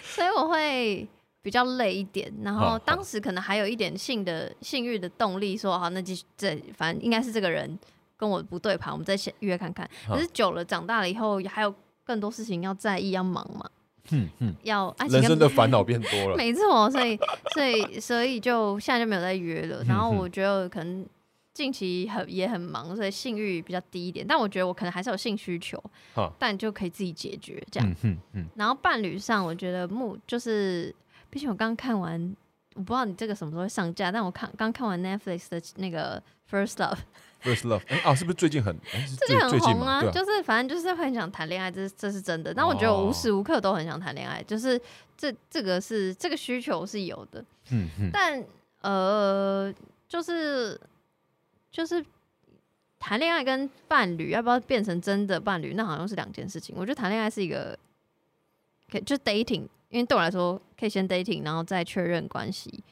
Speaker 2: 所以我会比较累一点，然后当时可能还有一点性的性欲的动力，说好那继续这反正应该是这个人跟我不对盘，我们再先约看看。可是久了长大了以后，还有更多事情要在意要忙嘛，
Speaker 1: 嗯嗯，
Speaker 2: 要爱情
Speaker 1: 人生的烦恼变多了。
Speaker 2: 没错，所以所以所以就现在就没有再约了。然后我觉得可能近期很也很忙，所以性欲比较低一点。但我觉得我可能还是有性需求
Speaker 1: 哈，
Speaker 2: 但就可以自己解决这样。
Speaker 1: 嗯嗯嗯，
Speaker 2: 然后伴侣上，我觉得目就是，毕竟我刚看完，我不知道你这个什么时候会上架，但我看刚看完 Netflix 的那个 First Love，
Speaker 1: First Love，哎啊，是不是最近很？
Speaker 2: 最近很红啊，
Speaker 1: 啊
Speaker 2: 就是反正就是会很想谈恋爱，这是这是真的。但我觉得我无时无刻都很想谈恋爱，就是这这个是这个需求是有的。
Speaker 1: 嗯嗯，
Speaker 2: 但呃，就是就是谈恋爱跟伴侣要不要变成真的伴侣，那好像是两件事情。我觉得谈恋爱是一个，可以就 dating，因为对我来说可以先 dating，然后再确认关系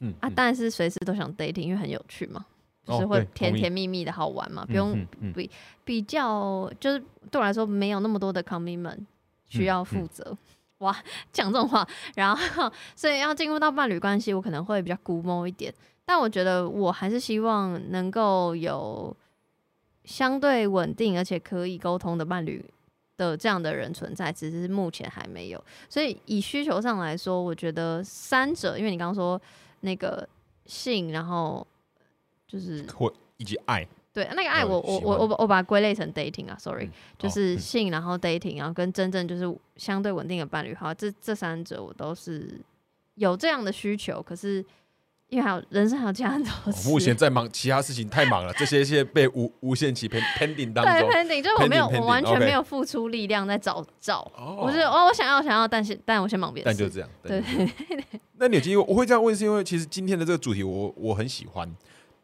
Speaker 1: 嗯
Speaker 2: 啊。
Speaker 1: 嗯
Speaker 2: 当然是随时都想 dating，因为很有趣嘛，就是会甜甜蜜蜜的好玩嘛，不用
Speaker 1: 嗯嗯嗯
Speaker 2: 比较就是对我来说没有那么多的 commitment 需要负责。哇，讲这种话，然后所以要进入到伴侣关系，我可能会比较估摸一点。但我觉得我还是希望能够有相对稳定而且可以沟通的伴侣的这样的人存在，只是目前还没有。所以以需求上来说，我觉得三者，因为你刚刚说那个性，然后就是
Speaker 1: 或以及爱，
Speaker 2: 对，那个爱
Speaker 1: 呃
Speaker 2: 我我我我我把它归类成 dating 啊，sorry，、
Speaker 1: 嗯
Speaker 2: 就是性，然后 dating，然后跟真正就是相对稳定的伴侣，好，这这三者我都是有这样的需求，可是因为还有人生还有其他很多
Speaker 1: 目前在忙其他事情太忙了，这些些被无无限期 pen pending 当
Speaker 2: 对
Speaker 1: 中。
Speaker 2: pending，就是我没有
Speaker 1: pending，
Speaker 2: 我完全没有付出力量在找找，
Speaker 1: 哦
Speaker 2: 我是哦我想要想要，但是但我先忙别的事，
Speaker 1: 但就这样。
Speaker 2: 对
Speaker 1: 那你有经历过？我会这样问，是因为其实今天的这个主题我我很喜欢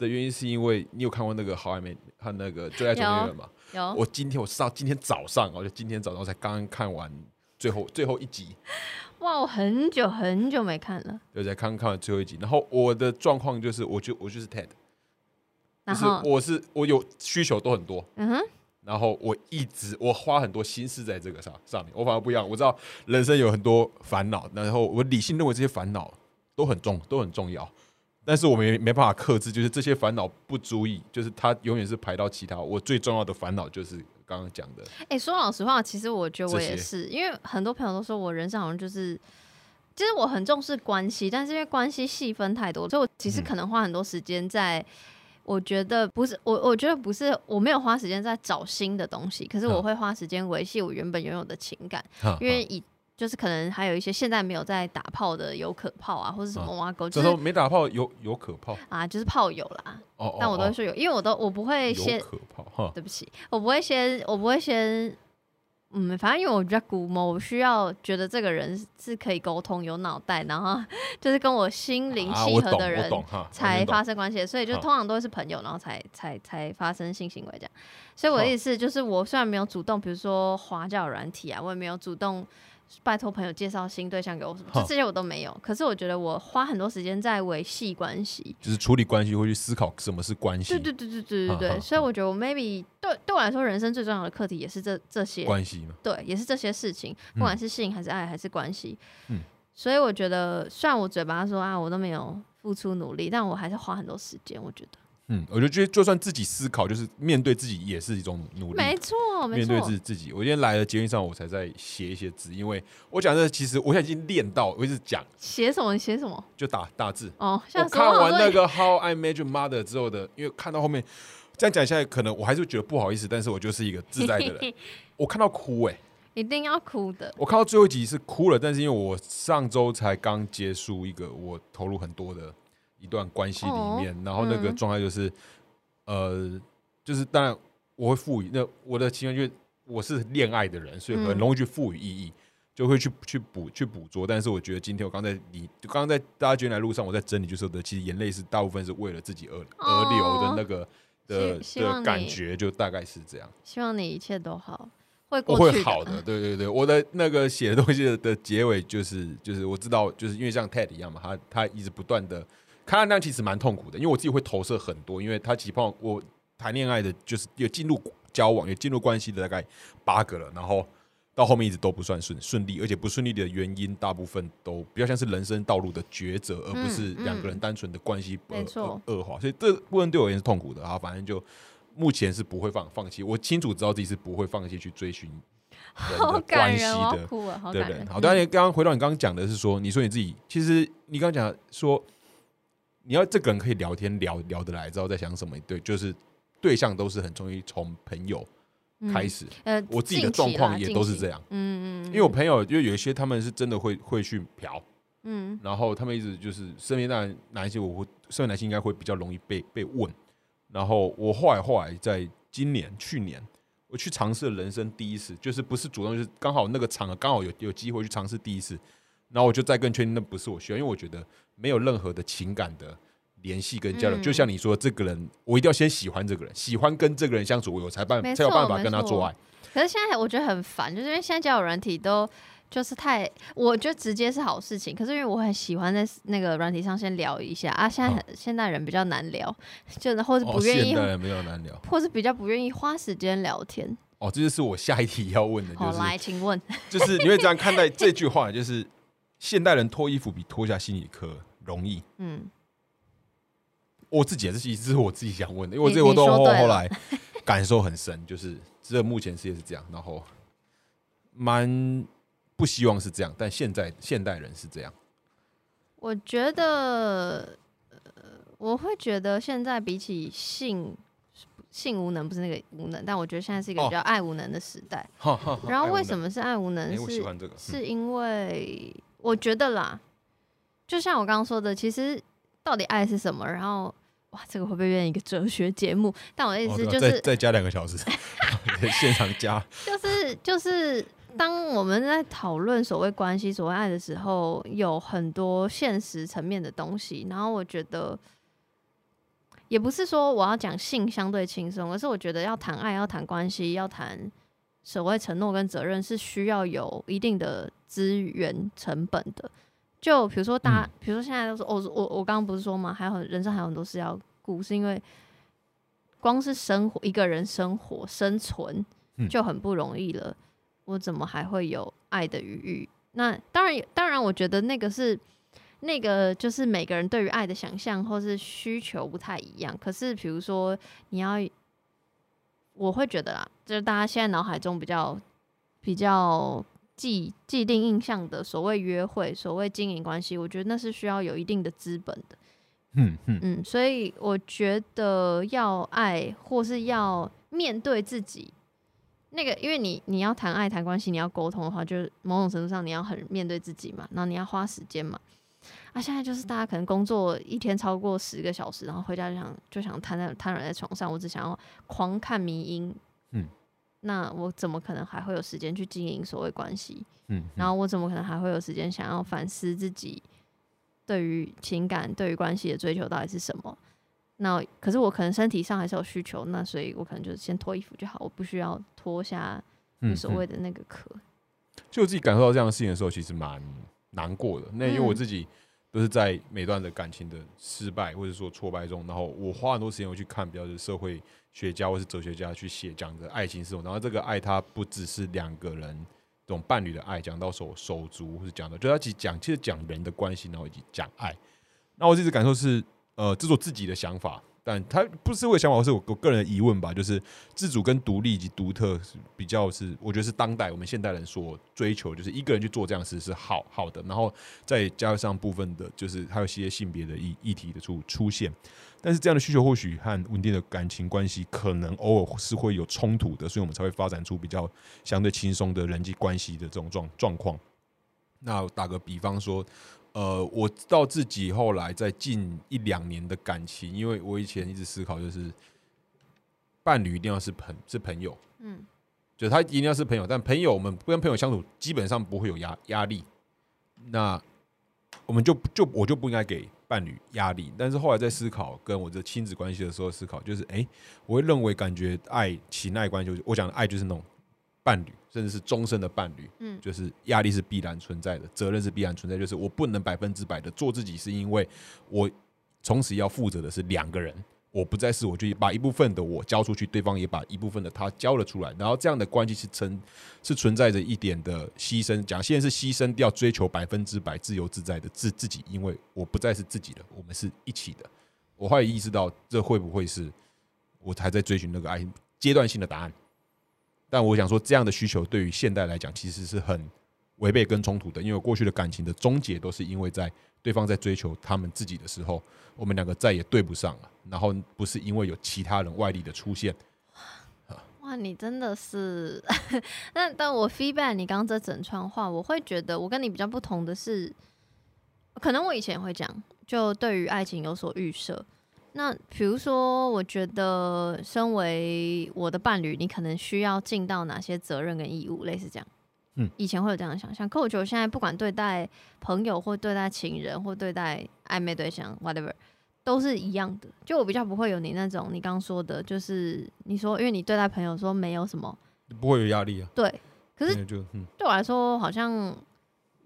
Speaker 1: 的原因，是因为你有看过那个《好暧昧》和那个《最爱总动员》吗？
Speaker 2: 有
Speaker 1: 我今天我是到今天早上，我就今天早上才刚刚看完最后最后一集，
Speaker 2: 哇，我很久很久没看了，
Speaker 1: 对，才刚刚看完最后一集。然后我的状况就是，我就我就是 TED，就是我是我有需求都很多，
Speaker 2: 嗯哼，
Speaker 1: 然后我一直我花很多心思在这个上上面，我反而不一样。我知道人生有很多烦恼，然后我理性认为这些烦恼都很重都很重要，但是我没没办法克制，就是这些烦恼不足以，就是它永远是排到其他。我最重要的烦恼就是刚刚讲的，
Speaker 2: 哎、说老实话，其实我觉得我也是，因为很多朋友都说我人生好像就是，其实我很重视关系，但是因为关系细分太多，所以我其实
Speaker 1: 嗯
Speaker 2: 可能花很多时间在。我觉得不是我，我觉得不是，我没有花时间在找新的东西，可是我
Speaker 1: 嗯
Speaker 2: 会花时间维系我原本拥有的情感，
Speaker 1: 哈
Speaker 2: 因为以就是可能还有一些现在没有在打炮的有可炮啊，或者什么
Speaker 1: 嗯
Speaker 2: 挖沟，就是
Speaker 1: 没打炮有有可炮
Speaker 2: 啊，就是炮友啦。
Speaker 1: 哦哦，
Speaker 2: 但我都会
Speaker 1: 哦
Speaker 2: 说有，因为我都我不会先
Speaker 1: 可炮哈，
Speaker 2: 对不起，我不会先，我不会先，嗯，反正因为我比较古某，我需要觉得这个人是可以沟通、有脑袋，然后 就是跟我心灵契合的人，才发生关系，所以就通常都会是朋友，然后才才才发生性行为这样。所以我的意思就是，我虽然没有主动，比如说花交友软体啊，我也没有主动。拜托朋友介绍新对象给我什么，就这些我都没有。可是我觉得我花很多时间在维系关系，
Speaker 1: 就是处理关系会去思考什么是关系。
Speaker 2: 对对对对对对对，所以我觉得我 maybe 对对我来说，人生最重要的课题也是这这些，
Speaker 1: 关系嘛，
Speaker 2: 对，也是这些事情，不管是性还是爱还是关系，
Speaker 1: 嗯。
Speaker 2: 所以我觉得，虽然我嘴巴说啊，我都没有付出努力，但我还是花很多时间。我觉得
Speaker 1: 嗯，我就觉得就算自己思考，就是面对自己也是一种努力，
Speaker 2: 没错，没
Speaker 1: 面对，自自己。我今天来了捷运上，我才在写一些字，因为我讲的其实我现在已经练到，我一直讲
Speaker 2: 写什么你写什么
Speaker 1: 就打打字。
Speaker 2: 哦，
Speaker 1: 我看完那个《How I Met Your Mother》之后的，因为看到后面这样讲下来，可能我还是觉得不好意思，但是我就是一个自在的人。我看到哭哎、
Speaker 2: 一定要哭的，
Speaker 1: 我看到最后一集是哭了，但是因为我上周才刚结束一个我投入很多的一段关系里面，然后那个
Speaker 2: 嗯。
Speaker 1: 状态就是，呃，就是当然我会赋予那我的情感，就是我是恋爱的人，所以很
Speaker 2: 嗯。
Speaker 1: 容易去赋予意义，就会去去捕去捕捉。但是我觉得今天我刚在你，就刚刚在大家觉得来路上，我在整理，就是我的其实眼泪是大部分是为了自己而而流的那个的感觉就大概是这样。
Speaker 2: 希望你一切都好，会
Speaker 1: 我
Speaker 2: 过
Speaker 1: 会好的，对对对，我的那个写的东西的的结尾就是就是我知道，就是因为像 Ted 一样嘛，他他一直不断的看他那样其实蛮痛苦的，因为我自己会投射很多，因为他其实碰我谈恋爱的，就是有进入交往，有进入关系的大概八个了，然后到后面一直都不算顺顺利，而且不顺利的原因大部分都比较像是人生道路的抉择，而不是
Speaker 2: 嗯
Speaker 1: 两个人单纯的关系恶恶化，所以这部分对我而言是痛苦的啊，反正就。目前是不会放放弃，我清楚知道自己是不会放弃去追寻关系的，
Speaker 2: 哭了，好
Speaker 1: 对不对？
Speaker 2: 感人。
Speaker 1: 好，当然，刚刚回到你刚刚讲的是说，你说你自己，其实你刚刚讲说，你要这个人可以聊天聊聊得来，知道在想什么，对，就是对象都是很容易从朋友
Speaker 2: 嗯
Speaker 1: 开始。
Speaker 2: 呃，
Speaker 1: 我自己的状况也都是这样，
Speaker 2: 嗯嗯，
Speaker 1: 因为我朋友就有一些他们是真的会会去嫖，
Speaker 2: 嗯。
Speaker 1: 然后他们一直就是身边那哪一些我会身边男性应该会比较容易被被问，然后我后来后来在今年去年我去尝试了人生第一次，就是不是主动，就是刚好那个场合刚好有有机会去尝试第一次，然后我就再更确定那不是我需要，因为我觉得没有任何的情感的联系跟交流，
Speaker 2: 嗯
Speaker 1: 就像你说这个人，我一定要先喜欢这个人，喜欢跟这个人相处，我才办
Speaker 2: 没
Speaker 1: 才有办法
Speaker 2: 没
Speaker 1: 跟他做爱。
Speaker 2: 可是现在我觉得很烦，就是因为现在交友软体都就是太，我觉得直接是好事情。可是因为我很喜欢在那个软体上先聊一下啊，现在很、现代人比较难聊，就是或是
Speaker 1: 哦，
Speaker 2: 不愿意，
Speaker 1: 现代人比较难聊。
Speaker 2: 或是比较不愿意花时间聊天。
Speaker 1: 哦，这就是我下一题要问的，就
Speaker 2: 好，
Speaker 1: 是
Speaker 2: 来，请问，
Speaker 1: 就是你会这样看待这句话，就是现代人脱衣服比脱下心理课容易。
Speaker 2: 嗯，
Speaker 1: 我自己也是，其实是我自己想问的，因为我
Speaker 2: 你
Speaker 1: 这个我都后后来感受很深，就是这目前世界是这样，然后蛮不希望是这样，但现在现代人是这样。
Speaker 2: 我觉得，呃，我会觉得现在比起性。性无能不是那个无能，但我觉得现在是一个
Speaker 1: 哦
Speaker 2: 比较爱无能的时代。然后为什
Speaker 1: 么？
Speaker 2: 是爱无能是？是因为我觉得啦，就像我刚刚说的，其实到底爱是什么？然后哇，这个会不会变成一个哲学节目？但我的意
Speaker 1: 哦
Speaker 2: 思就是，
Speaker 1: 再加两个小时，现场加。
Speaker 2: 就是就是，当我们在讨论所谓关系、所谓爱的时候，有很多现实层面的东西。然后我觉得，也不是说我要讲性相对轻松，而是我觉得要谈爱、要谈关系、要谈所谓承诺跟责任，是需要有一定的资源成本的。就比如说大家，比如说现在都是，哦，我我刚刚不是说嘛？还有很人生还有很多事要顾，是因为光是生活一个人生活生存
Speaker 1: 嗯
Speaker 2: 就很不容易了，我怎么还会有爱的余裕？那当然，当然，我觉得那个是那个就是每个人对于爱的想象或是需求不太一样。可是比如说你要，我会觉得啦，就是大家现在脑海中比较比较既既定印象的所谓约会、所谓经营关系，我觉得那是需要有一定的资本的。
Speaker 1: 嗯嗯，
Speaker 2: 嗯，所以我觉得要爱或是要面对自己，那个，因为你你要谈爱谈关系，你要沟通的话，就是某种程度上你要很面对自己嘛，然后你要花时间嘛。啊，现在就是大家可能工作一天超过十个小时，然后回家就想就想瘫在瘫软在床上，我只想要狂看迷音。
Speaker 1: 嗯，
Speaker 2: 那我怎么可能还会有时间去经营所谓关系？
Speaker 1: 嗯，
Speaker 2: 然后我怎么可能还会有时间想要反思自己对于情感、对于关系的追求到底是什么？那可是我可能身体上还是有需求，那所以我可能就先脱衣服就好，我不需要脱下所谓的那个壳。
Speaker 1: 就我自己感受到这样的事情的时候，其实蛮难过的。那因为我
Speaker 2: 嗯
Speaker 1: 自己都是在每段的感情的失败或者说挫败中，然后我花很多时间我去看，比较是社会学家或是哲学家去写讲的爱情是什么。然后这个爱它不只是两个人这种伴侣的爱，讲到手手足或是讲的，就他其实讲其实讲人的关系，然后以及讲爱。那我自己的感受是，呃，这是我自己的想法。但他不是我的想法，是我我个人的疑问吧，就是自主跟独立以及独特是比较是，我觉得是当代我们现代人所追求，就是一个人去做这样事是好好的，然后再加上部分的，就是还有一些性别的议议题的出出现，但是这样的需求或许和稳定的感情关系可能偶尔是会有冲突的，所以我们才会发展出比较相对轻松的人际关系的这种状状况。那打个比方说，呃，我知道自己后来在近一两年的感情，因为我以前一直思考就是，伴侣一定要是朋是朋友，
Speaker 2: 嗯
Speaker 1: 就他一定要是朋友，但朋友我们跟朋友相处基本上不会有压压力。那我我们就就我就不应该给伴侣压力。但是后来在思考跟我的亲子关系的时候，思考就是，哎、我会认为感觉爱情爱关系，我讲的爱就是那种伴侣，甚至是终身的伴侣，
Speaker 2: 嗯
Speaker 1: 就是压力是必然存在的，责任是必然存在，就是我不能百分之百的做自己，是因为我从此要负责的是两个人。我不再是我，就把一部分的我交出去，对方也把一部分的他交了出来，然后这样的关系是存是存在着一点的牺牲。讲现在是牺牲掉追求百分之百自由自在的自自己，因为我不再是自己的，我们是一起的。我后来意识到，这会不会是我还在追寻那个爱阶段性的答案？但我想说，这样的需求对于现代来讲，其实是很违背跟冲突的，因为过去的感情的终结都是因为在对方在追求他们自己的时候，我们两个再也对不上了，然后不是因为有其他人外力的出现。
Speaker 2: 哇，你真的是，但但我 feedback 你刚刚这整串话，我会觉得我跟你比较不同的是，可能我以前会讲，就对于爱情有所预设。那比如说，我觉得身为我的伴侣，你可能需要尽到哪些责任跟义务，类似这样。
Speaker 1: 嗯，
Speaker 2: 以前会有这样的想象，可我觉得我现在不管对待朋友或对待情人或对待暧昧对象，whatever，都是一样的。就我比较不会有你那种你刚刚说的，就是你说，因为你对待朋友说没有什么
Speaker 1: 不会有压力啊。
Speaker 2: 对，可是对我来说，好像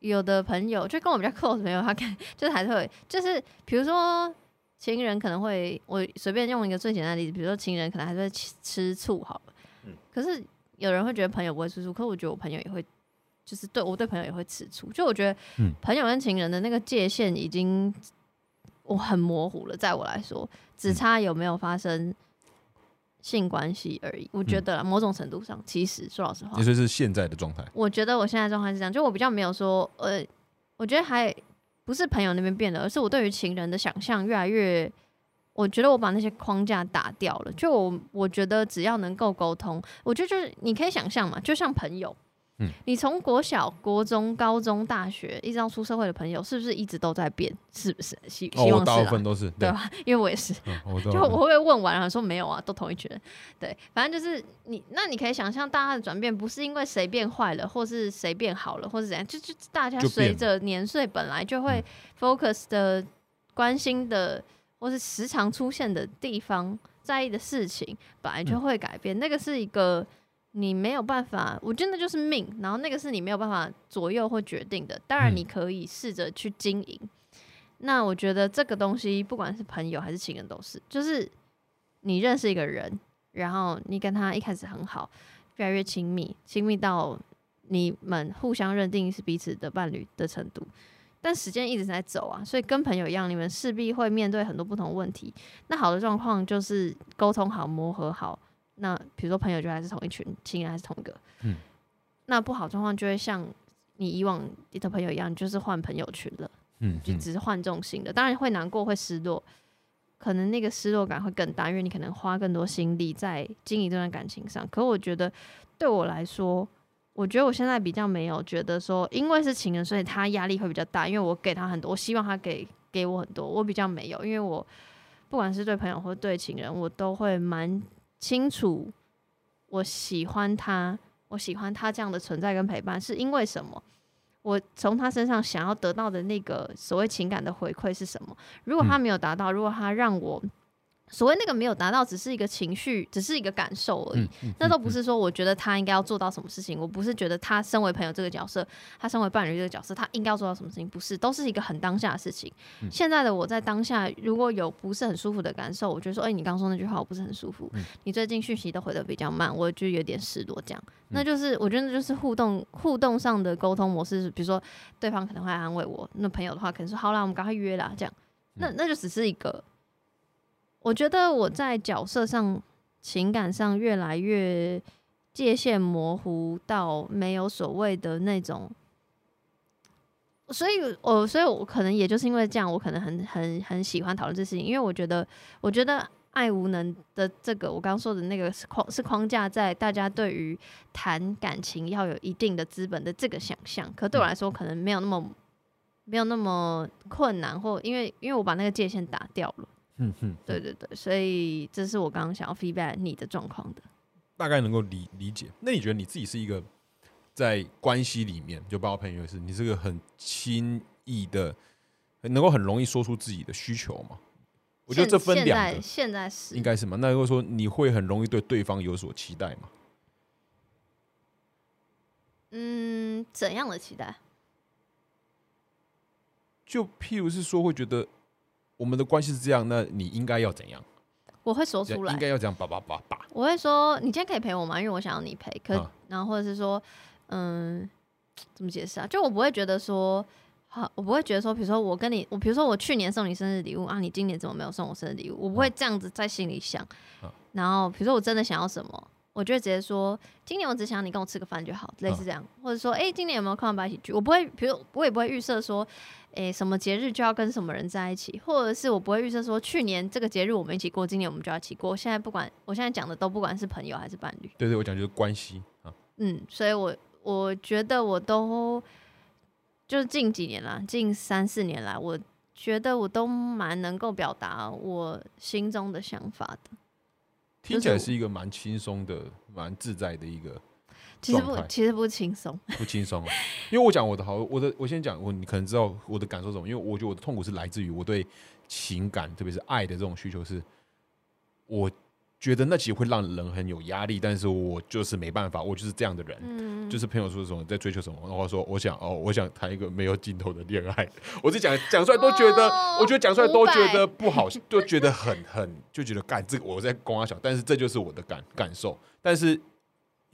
Speaker 2: 有的朋友就跟我比较 close 朋友，他看就是还是会，就是比如说情人可能会，我随便用一个最简单的例子，比如说情人可能还是会吃吃醋好了，
Speaker 1: 嗯。
Speaker 2: 可是有人会觉得朋友不会吃醋，可我觉得我朋友也会，就是对我对朋友也会吃醋，就我觉得
Speaker 1: 嗯
Speaker 2: 朋友跟情人的那个界限已经我很模糊了，在我来说，只
Speaker 1: 嗯。
Speaker 2: 差有没有发生。性关系而已，我觉得啦某种程度上，其实说老实话。
Speaker 1: 也，就是现在的状态。
Speaker 2: 我觉得我现在状态是这样，就我比较没有说，呃，我觉得还不是朋友那边变了，而是我对于情人的想象越来越，我觉得我把那些框架打掉了。就我我觉得只要能够沟通，我觉得就是你可以想象嘛，就像朋友，
Speaker 1: 嗯，
Speaker 2: 你从国小、国中、高中、大学一直到出社会的朋友，是不是一直都在变？是不是？希
Speaker 1: 哦，
Speaker 2: 希望是啦
Speaker 1: 我大部分，都是
Speaker 2: 对吧？因为我也是。
Speaker 1: 嗯，我
Speaker 2: 就我会问完然后说没有啊，都同一群人。对，反正就是你，那你可以想象大家的转变不是因为谁变坏了，或是谁变好了，或是怎样，就就大家随着年岁本来就会 focus 的、关心的，或是时常出现的地方，在意的事情，本来就会改变。那个是一个。你没有办法，我真的就是命，然后那个是你没有办法左右或决定的。当然，
Speaker 1: 嗯
Speaker 2: 你可以试着去经营，那我觉得这个东西，不管是朋友还是情人，都是，就是你认识一个人，然后你跟他一开始很好，越来越亲密，亲密到你们互相认定是彼此的伴侣的程度。但时间一直在走啊，所以跟朋友一样，你们势必会面对很多不同问题。那好的状况就是沟通好、磨合好。那比如说朋友就还是同一群，情人还是同一个。
Speaker 1: 嗯。
Speaker 2: 那不好状况就会像你以往的朋友一样，就是换朋友群了。
Speaker 1: 嗯嗯
Speaker 2: 就只是换重心的，当然会难过，会失落，可能那个失落感会更大，因为你可能花更多心力在经营这段感情上。可我觉得对我来说，我觉得我现在比较没有觉得说，因为是情人，所以他压力会比较大，因为我给他很多，我希望他给给我很多，我比较没有，因为我不管是对朋友或对情人，我都会蛮清楚，我喜欢他，我喜欢他这样的存在跟陪伴，是因为什么？我从他身上想要得到的那个所谓情感的回馈是什么？如果他没有达到，如果他让我所谓那个没有达到，只是一个情绪，只是一个感受而已，
Speaker 1: 嗯嗯
Speaker 2: 那都不是说我觉得他应该要做到什么事情。我不是觉得他身为朋友这个角色，他身为伴侣这个角色，他应该要做到什么事情，不是，都是一个很当下的事情。
Speaker 1: 嗯
Speaker 2: 现在的我在当下，如果有不是很舒服的感受，我觉得说，哎、你刚说那句话我不是很舒服，
Speaker 1: 嗯
Speaker 2: 你最近讯息都回的比较慢，我就有点失落，这样。
Speaker 1: 嗯
Speaker 2: 那就是我觉得就是互动互动上的沟通模式，比如说对方可能会安慰我，那朋友的话可能说好啦，我们赶快约啦，这样。那那就只是一个，我觉得我在角色上、情感上越来越界限模糊到没有所谓的那种，所以我所以我可能也就是因为这样，我可能很很很喜欢讨论这事情，因为我觉得我觉得爱无能的这个我刚刚说的那个是框是框架在大家对于谈感情要有一定的资本的这个想象，可对我来说可能没有那么没有那么困难，或因为因为我把那个界限打掉了。
Speaker 1: 嗯嗯，
Speaker 2: 对对对，所以这是我刚刚想要 feedback 你的状况的。
Speaker 1: 大概能够理理解。那你觉得你自己是一个在关系里面，就包括朋友也是，你是个很轻易的能够很容易说出自己的需求吗？我觉得这分
Speaker 2: 现
Speaker 1: 两个，
Speaker 2: 现在是
Speaker 1: 应该是嘛？那如果说你会很容易对对方有所期待吗？
Speaker 2: 嗯怎样的期待？
Speaker 1: 就譬如是说，会觉得我们的关系是这样，那你应该要怎样？
Speaker 2: 我会说出来
Speaker 1: 应，该要这样，叭叭叭叭。
Speaker 2: 我会说你今天可以陪我吗？因为我想要你陪。可、
Speaker 1: 嗯
Speaker 2: 然后或者是说，嗯，怎么解释啊？就我不会觉得说，好，我不会觉得说，比如说我跟你，我比如说我去年送你生日礼物啊，你今年怎么没有送我生日礼物？我不会这样子在心里想。
Speaker 1: 嗯
Speaker 2: 然后比如说我真的想要什么，我就会直接说，今年我只想你跟我吃个饭就好，类似这样，或者说，哎、今年有没有空要不要一起聚？我不会，比如我也不会预设说。诶，什么节日就要跟什么人在一起，或者是我不会预设说去年这个节日我们一起过，今年我们就要一起过。现在不管我现在讲的都不管是朋友还是伴侣，
Speaker 1: 对对，我讲就是关系啊。
Speaker 2: 嗯，所以我我觉得我都就是近几年啦，近三四年来，我觉得我都蛮能够表达我心中的想法的。
Speaker 1: 听起来
Speaker 2: 就是
Speaker 1: 是一个蛮轻松的、蛮自在的一个
Speaker 2: 其实不其实不轻松，
Speaker 1: 不轻松哦。因为我讲我的好，我的我先讲我，你可能知道我的感受是什么。因为我觉得我的痛苦是来自于我对情感，特别是爱的这种需求是，我觉得那其实会让人很有压力，但是我就是没办法，我就是这样的人。
Speaker 2: 嗯，
Speaker 1: 就是朋友说什么在追求什么，然后说我想哦，我想谈一个没有尽头的恋爱。我就讲讲出来都觉得，
Speaker 2: 哦
Speaker 1: 我觉得讲出来都觉得不好，就觉得很很就觉得干这个我在光他小，但是这就是我的感感受，但是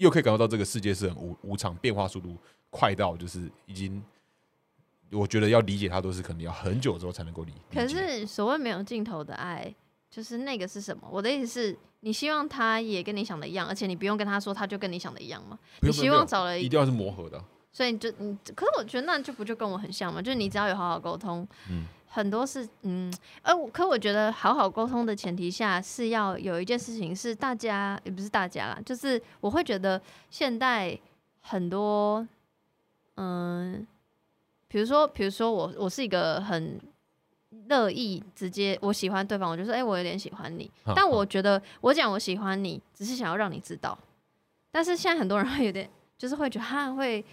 Speaker 1: 又可以感受到这个世界是很无无常，变化速度快到就是已经，我觉得要理解它都是可能要很久之后才能够理。
Speaker 2: 可是所谓没有尽头的爱，就是那个是什么？我的意思是。你希望他也跟你想的一样，而且你不用跟他说，他就跟你想的一样吗？你希望找了一
Speaker 1: 一定要是磨合的，
Speaker 2: 所以你就你，可是我觉得那就不就跟我很像嘛？就是你只要有好好沟通，
Speaker 1: 嗯
Speaker 2: 很多是嗯，呃，我可我觉得好好沟通的前提下是要有一件事情是大家也不是大家啦，就是我会觉得现代很多，嗯，比如说比如说我我是一个很乐意直接我喜欢对方，我就说哎、我有点喜欢你，
Speaker 1: 哈
Speaker 2: 但我觉得我讲我喜欢你，只是想要让你知道，但是现在很多人会有点就是会觉得他会。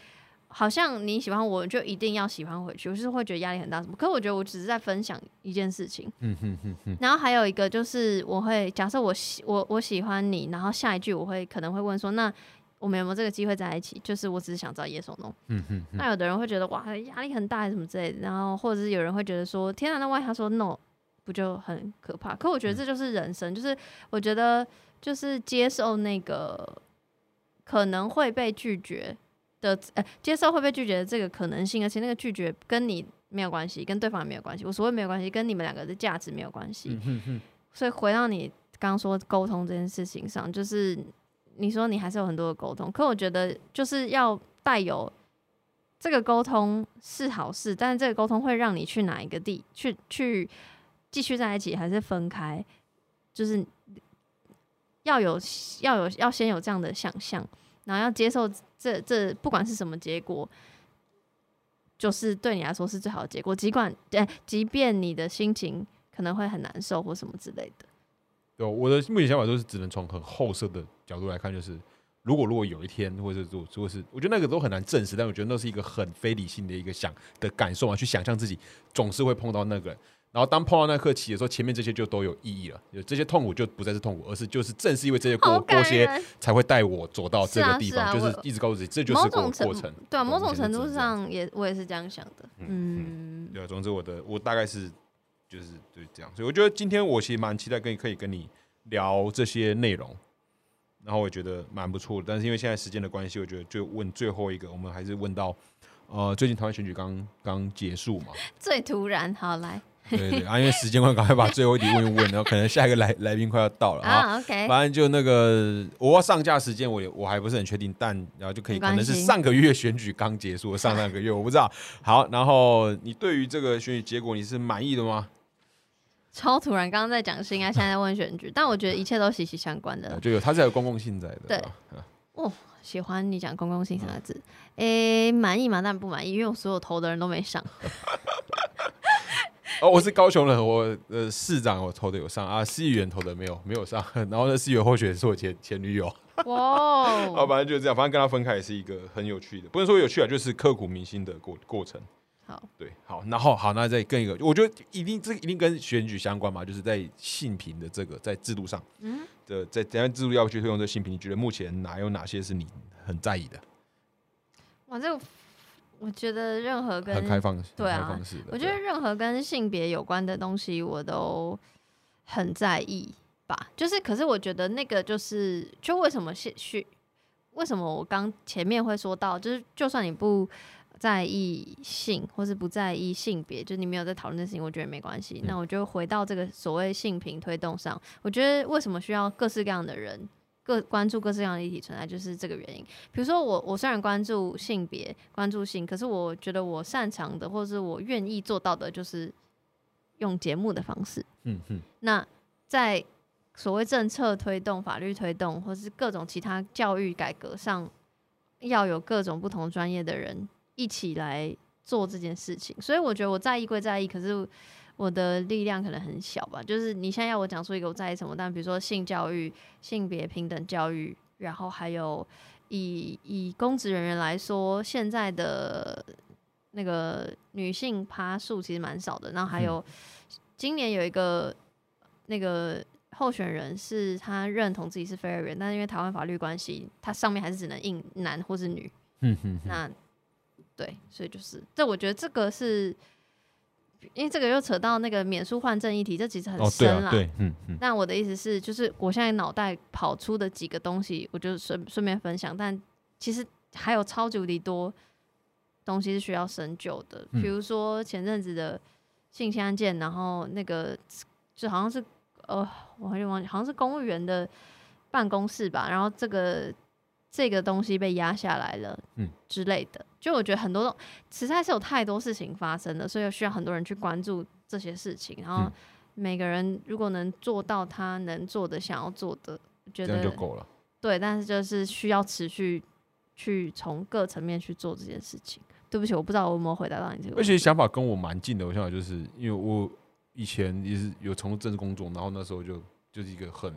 Speaker 2: 好像你喜欢我就一定要喜欢回去，我就是会觉得压力很大什么。可是我觉得我只是在分享一件事情，
Speaker 1: 嗯哼哼哼，
Speaker 2: 然后还有一个就是我会假设我喜我我喜欢你，然后下一句我会可能会问说，那我们有没有这个机会在一起？就是我只是想知道 yes or no。
Speaker 1: 嗯哼哼，
Speaker 2: 那有的人会觉得哇压力很大还是什么之类的，然后或者是有人会觉得说天啊，那万一他说 no，不就很可怕？可我觉得这就是人生，就是我觉得就是接受那个可能会被拒绝的，呃，接受会被拒绝的这个可能性，而且那个拒绝跟你没有关系，跟对方也没有关系。我所谓没有关系，跟你们两个的价值没有关系。
Speaker 1: 嗯哼哼，
Speaker 2: 所以回到你刚刚说沟通这件事情上，就是你说你还是有很多的沟通，可我觉得就是要带有这个沟通是好事，但是这个沟通会让你去哪一个地去去继续在一起，还是分开，就是要有要有要先有这样的想象，然后要接受这这不管是什么结果。就是对你来说是最好的结果，尽管对，即便你的心情可能会很难受或什么之类的。
Speaker 1: 对，我的目前想法都是只能从很后设的角度来看，就是如果如果有一天，或者是如果是，我觉得那个都很难证实，但我觉得那是一个很非理性的一个想的感受嘛，去想象自己总是会碰到那个，然后当碰到那刻起的时候，前面这些就都有意义了，有这些痛苦就不再是痛苦，而是就是正是因为这些过过些，才会带我走到这个地方，
Speaker 2: 是啊
Speaker 1: 就是一直告诉自己，这就是过过程。
Speaker 2: 对啊，某种程度上也我也是这样想的。嗯，
Speaker 1: 对啊，总之我的我大概是就是就是这样，所以我觉得今天我其实蛮期待跟可以跟你聊这些内容，然后我觉得蛮不错的。但是因为现在时间的关系，我觉得就问最后一个，我们还是问到呃，最近台湾选举刚刚结束嘛，
Speaker 2: 最突然，好来
Speaker 1: 对对对，啊，因为时间关系，赶快把最后一题问一问，然后可能下一个来 来宾快要到了啊。
Speaker 2: 啊，OK，
Speaker 1: 反正就那个，我要上架时间，我也我还不是很确定，但然后就可以可能是上个月选举刚结束，上上个月我不知道。好，然后你对于这个选举结果你是满意的吗？
Speaker 2: 超突然，刚刚在讲是应该，现在在问选举，但我觉得一切都息息相关的。
Speaker 1: 呃就有它是有公共性在的。
Speaker 2: 对
Speaker 1: 吧啊
Speaker 2: 喜欢你讲公共性三个字，诶，满意吗？但不满意，因为我所有投的人都没上。
Speaker 1: 哦，我是高雄人，我呃市长我投的有上啊，市议员投的没有没有上，然后呢市议员候选人是我前前女友，
Speaker 2: 哇
Speaker 1: 啊，
Speaker 2: 哦，
Speaker 1: 反正就是这样，反正跟他分开也是一个很有趣的，不能说有趣啊，就是刻骨铭心的过过程。
Speaker 2: 好，
Speaker 1: 对，好，然后好，那再跟一个，我觉得一定这一定跟选举相关嘛，就是在性平的这个在制度上
Speaker 2: 嗯，
Speaker 1: 的，在怎样制度要去推动这个性平，你觉得目前哪有哪些是你很在意的？
Speaker 2: 哇，这个我觉得任何跟
Speaker 1: 很开放，
Speaker 2: 对啊。我觉得任何跟性别有关的东西，我都很在意吧。就是，可是我觉得那个就是，就为什么是去，为什么我刚前面会说到，就是就算你不在意性，或是不在意性别，就是你没有在讨论这事情，我觉得没关系。
Speaker 1: 嗯
Speaker 2: 那我就回到这个所谓性平推动上，我觉得为什么需要各式各样的人。各关注各式各样的议题存在，就是这个原因。比如说我，我虽然关注性别、关注性，可是我觉得我擅长的，或是我愿意做到的，就是用节目的方式。
Speaker 1: 嗯嗯
Speaker 2: 那在所谓政策推动、法律推动，或是各种其他教育改革上，要有各种不同专业的人一起来做这件事情。所以我觉得我在意归在意，可是我的力量可能很小吧。就是你现在要我讲出一个我在意什么，但比如说性教育、性别平等教育，然后还有以以公职人员来说，现在的那个女性趴数其实蛮少的。然后还有、今年有一个那个候选人是他认同自己是非二元，但是因为台湾法律关系，他上面还是只能印男或是女。
Speaker 1: 嗯嗯，
Speaker 2: 那对，所以就是这，我觉得这个是。因为这个又扯到那个免书换证议题，这其实很
Speaker 1: 哦，对
Speaker 2: 深啦。
Speaker 1: 啊，对，嗯嗯，
Speaker 2: 那我的意思是，就是我现在脑袋跑出的几个东西，我就顺顺便分享。但其实还有超级无敌多东西是需要深究的，
Speaker 1: 嗯
Speaker 2: 比如说前阵子的性侵案件，然后那个就好像是呃，我有点忘记，好像是公务员的办公室吧，然后这个这个东西被压下来了，
Speaker 1: 嗯
Speaker 2: 之类的。就我觉得很多东实在是有太多事情发生了，所以需要很多人去关注这些事情，然后
Speaker 1: 嗯
Speaker 2: 每个人如果能做到他能做的、想要做的，我觉
Speaker 1: 得就够了。
Speaker 2: 对，但是就是需要持续去从各层面去做这件事情。对不起，我不知道我有没有回答到你这个
Speaker 1: 而
Speaker 2: 问题。
Speaker 1: 且想法跟我蛮近的，我想法就是因为我以前也是有从事政治工作，然后那时候就就是一个很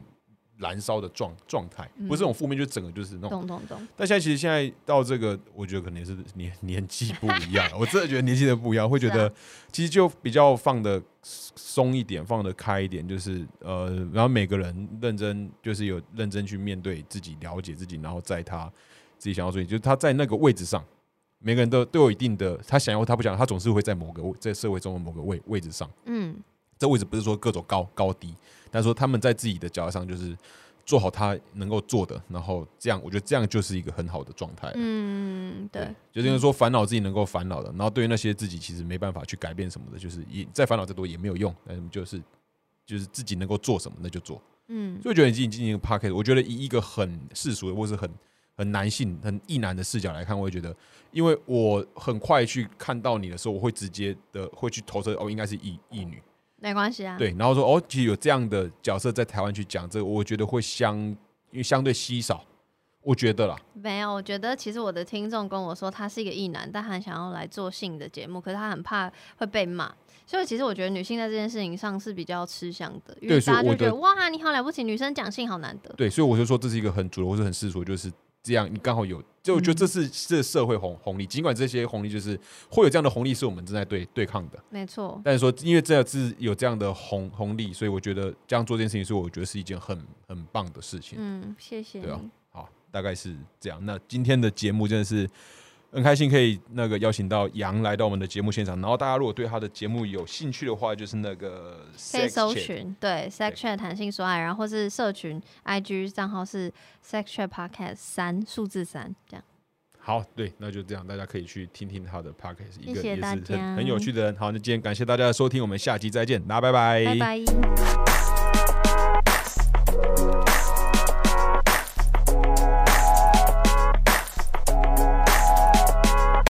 Speaker 1: 燃烧的状状态，
Speaker 2: 嗯
Speaker 1: 不是这种负面，就整个就是那种。
Speaker 2: 懂懂懂，
Speaker 1: 但现在其实现在到这个，我觉得可能也是年年纪不一样，我真的觉得年纪的不一样，会觉得其实就比较放的松一点，放得开一点，就是呃，然后每个人认真，就是有认真去面对自己，了解自己，然后在他自己想要做，就是他在那个位置上，每个人都都有一定的，他想要他不想要，他总是会在某个位在社会中的某个位位置上。
Speaker 2: 嗯，
Speaker 1: 这位置不是说各种高高低，但是说他们在自己的角度上就是做好他能够做的，然后这样，我觉得这样就是一个很好的状态。
Speaker 2: 嗯，对，
Speaker 1: 就是因为说烦恼自己能够烦恼的，然后对于那些自己其实没办法去改变什么的，就是也再烦恼再多也没有用，那就是就是自己能够做什么那就做。
Speaker 2: 嗯
Speaker 1: 所以我觉得你进进行一个 p a c k e t 我觉得以一个很世俗的或是很很男性、很异男的视角来看，我会觉得，因为我很快去看到你的时候，我会直接的会去投射哦，应该是异异女。
Speaker 2: 没关系啊。，
Speaker 1: 对，然后说哦，其实有这样的角色在台湾去讲这个，我觉得会相因为相对稀少，我觉得啦，
Speaker 2: 没有，我觉得其实我的听众跟我说他是一个异男，但他很想要来做性的节目，可是他很怕会被骂。所以其实我觉得女性在这件事情上是比较吃香的，因为大家就觉得哇，你好了不起，女生讲性好难得。
Speaker 1: 对，所以我就说这是一个很主流或是很世俗，就是这样，你刚好有，就我觉得这是这社会红红利，尽管这些红利就是会有这样的红利是我们正在对对抗的，
Speaker 2: 没错，
Speaker 1: 但是说因为这是有这样的红红利，所以我觉得这样做这件事情，所以我觉得是一件很很棒的事情。
Speaker 2: 嗯，谢谢
Speaker 1: 对啊。好，大概是这样。那今天的节目真的是很开心，可以那个邀请到杨来到我们的节目现场。然后大家如果对他的节目有兴趣的话，就是那个
Speaker 2: 可以
Speaker 1: Sex
Speaker 2: 搜寻对 Sex Chat 谈性说爱，然后或是社群 IG 账号是 Sex Chat Podcast 三数字三这样。
Speaker 1: 好，对，那就这样，大家可以去听听他的 podcast，一个也是很很有趣的人。好，那今天感谢大家的收听，我们下期再见，大家拜拜，
Speaker 2: 拜拜。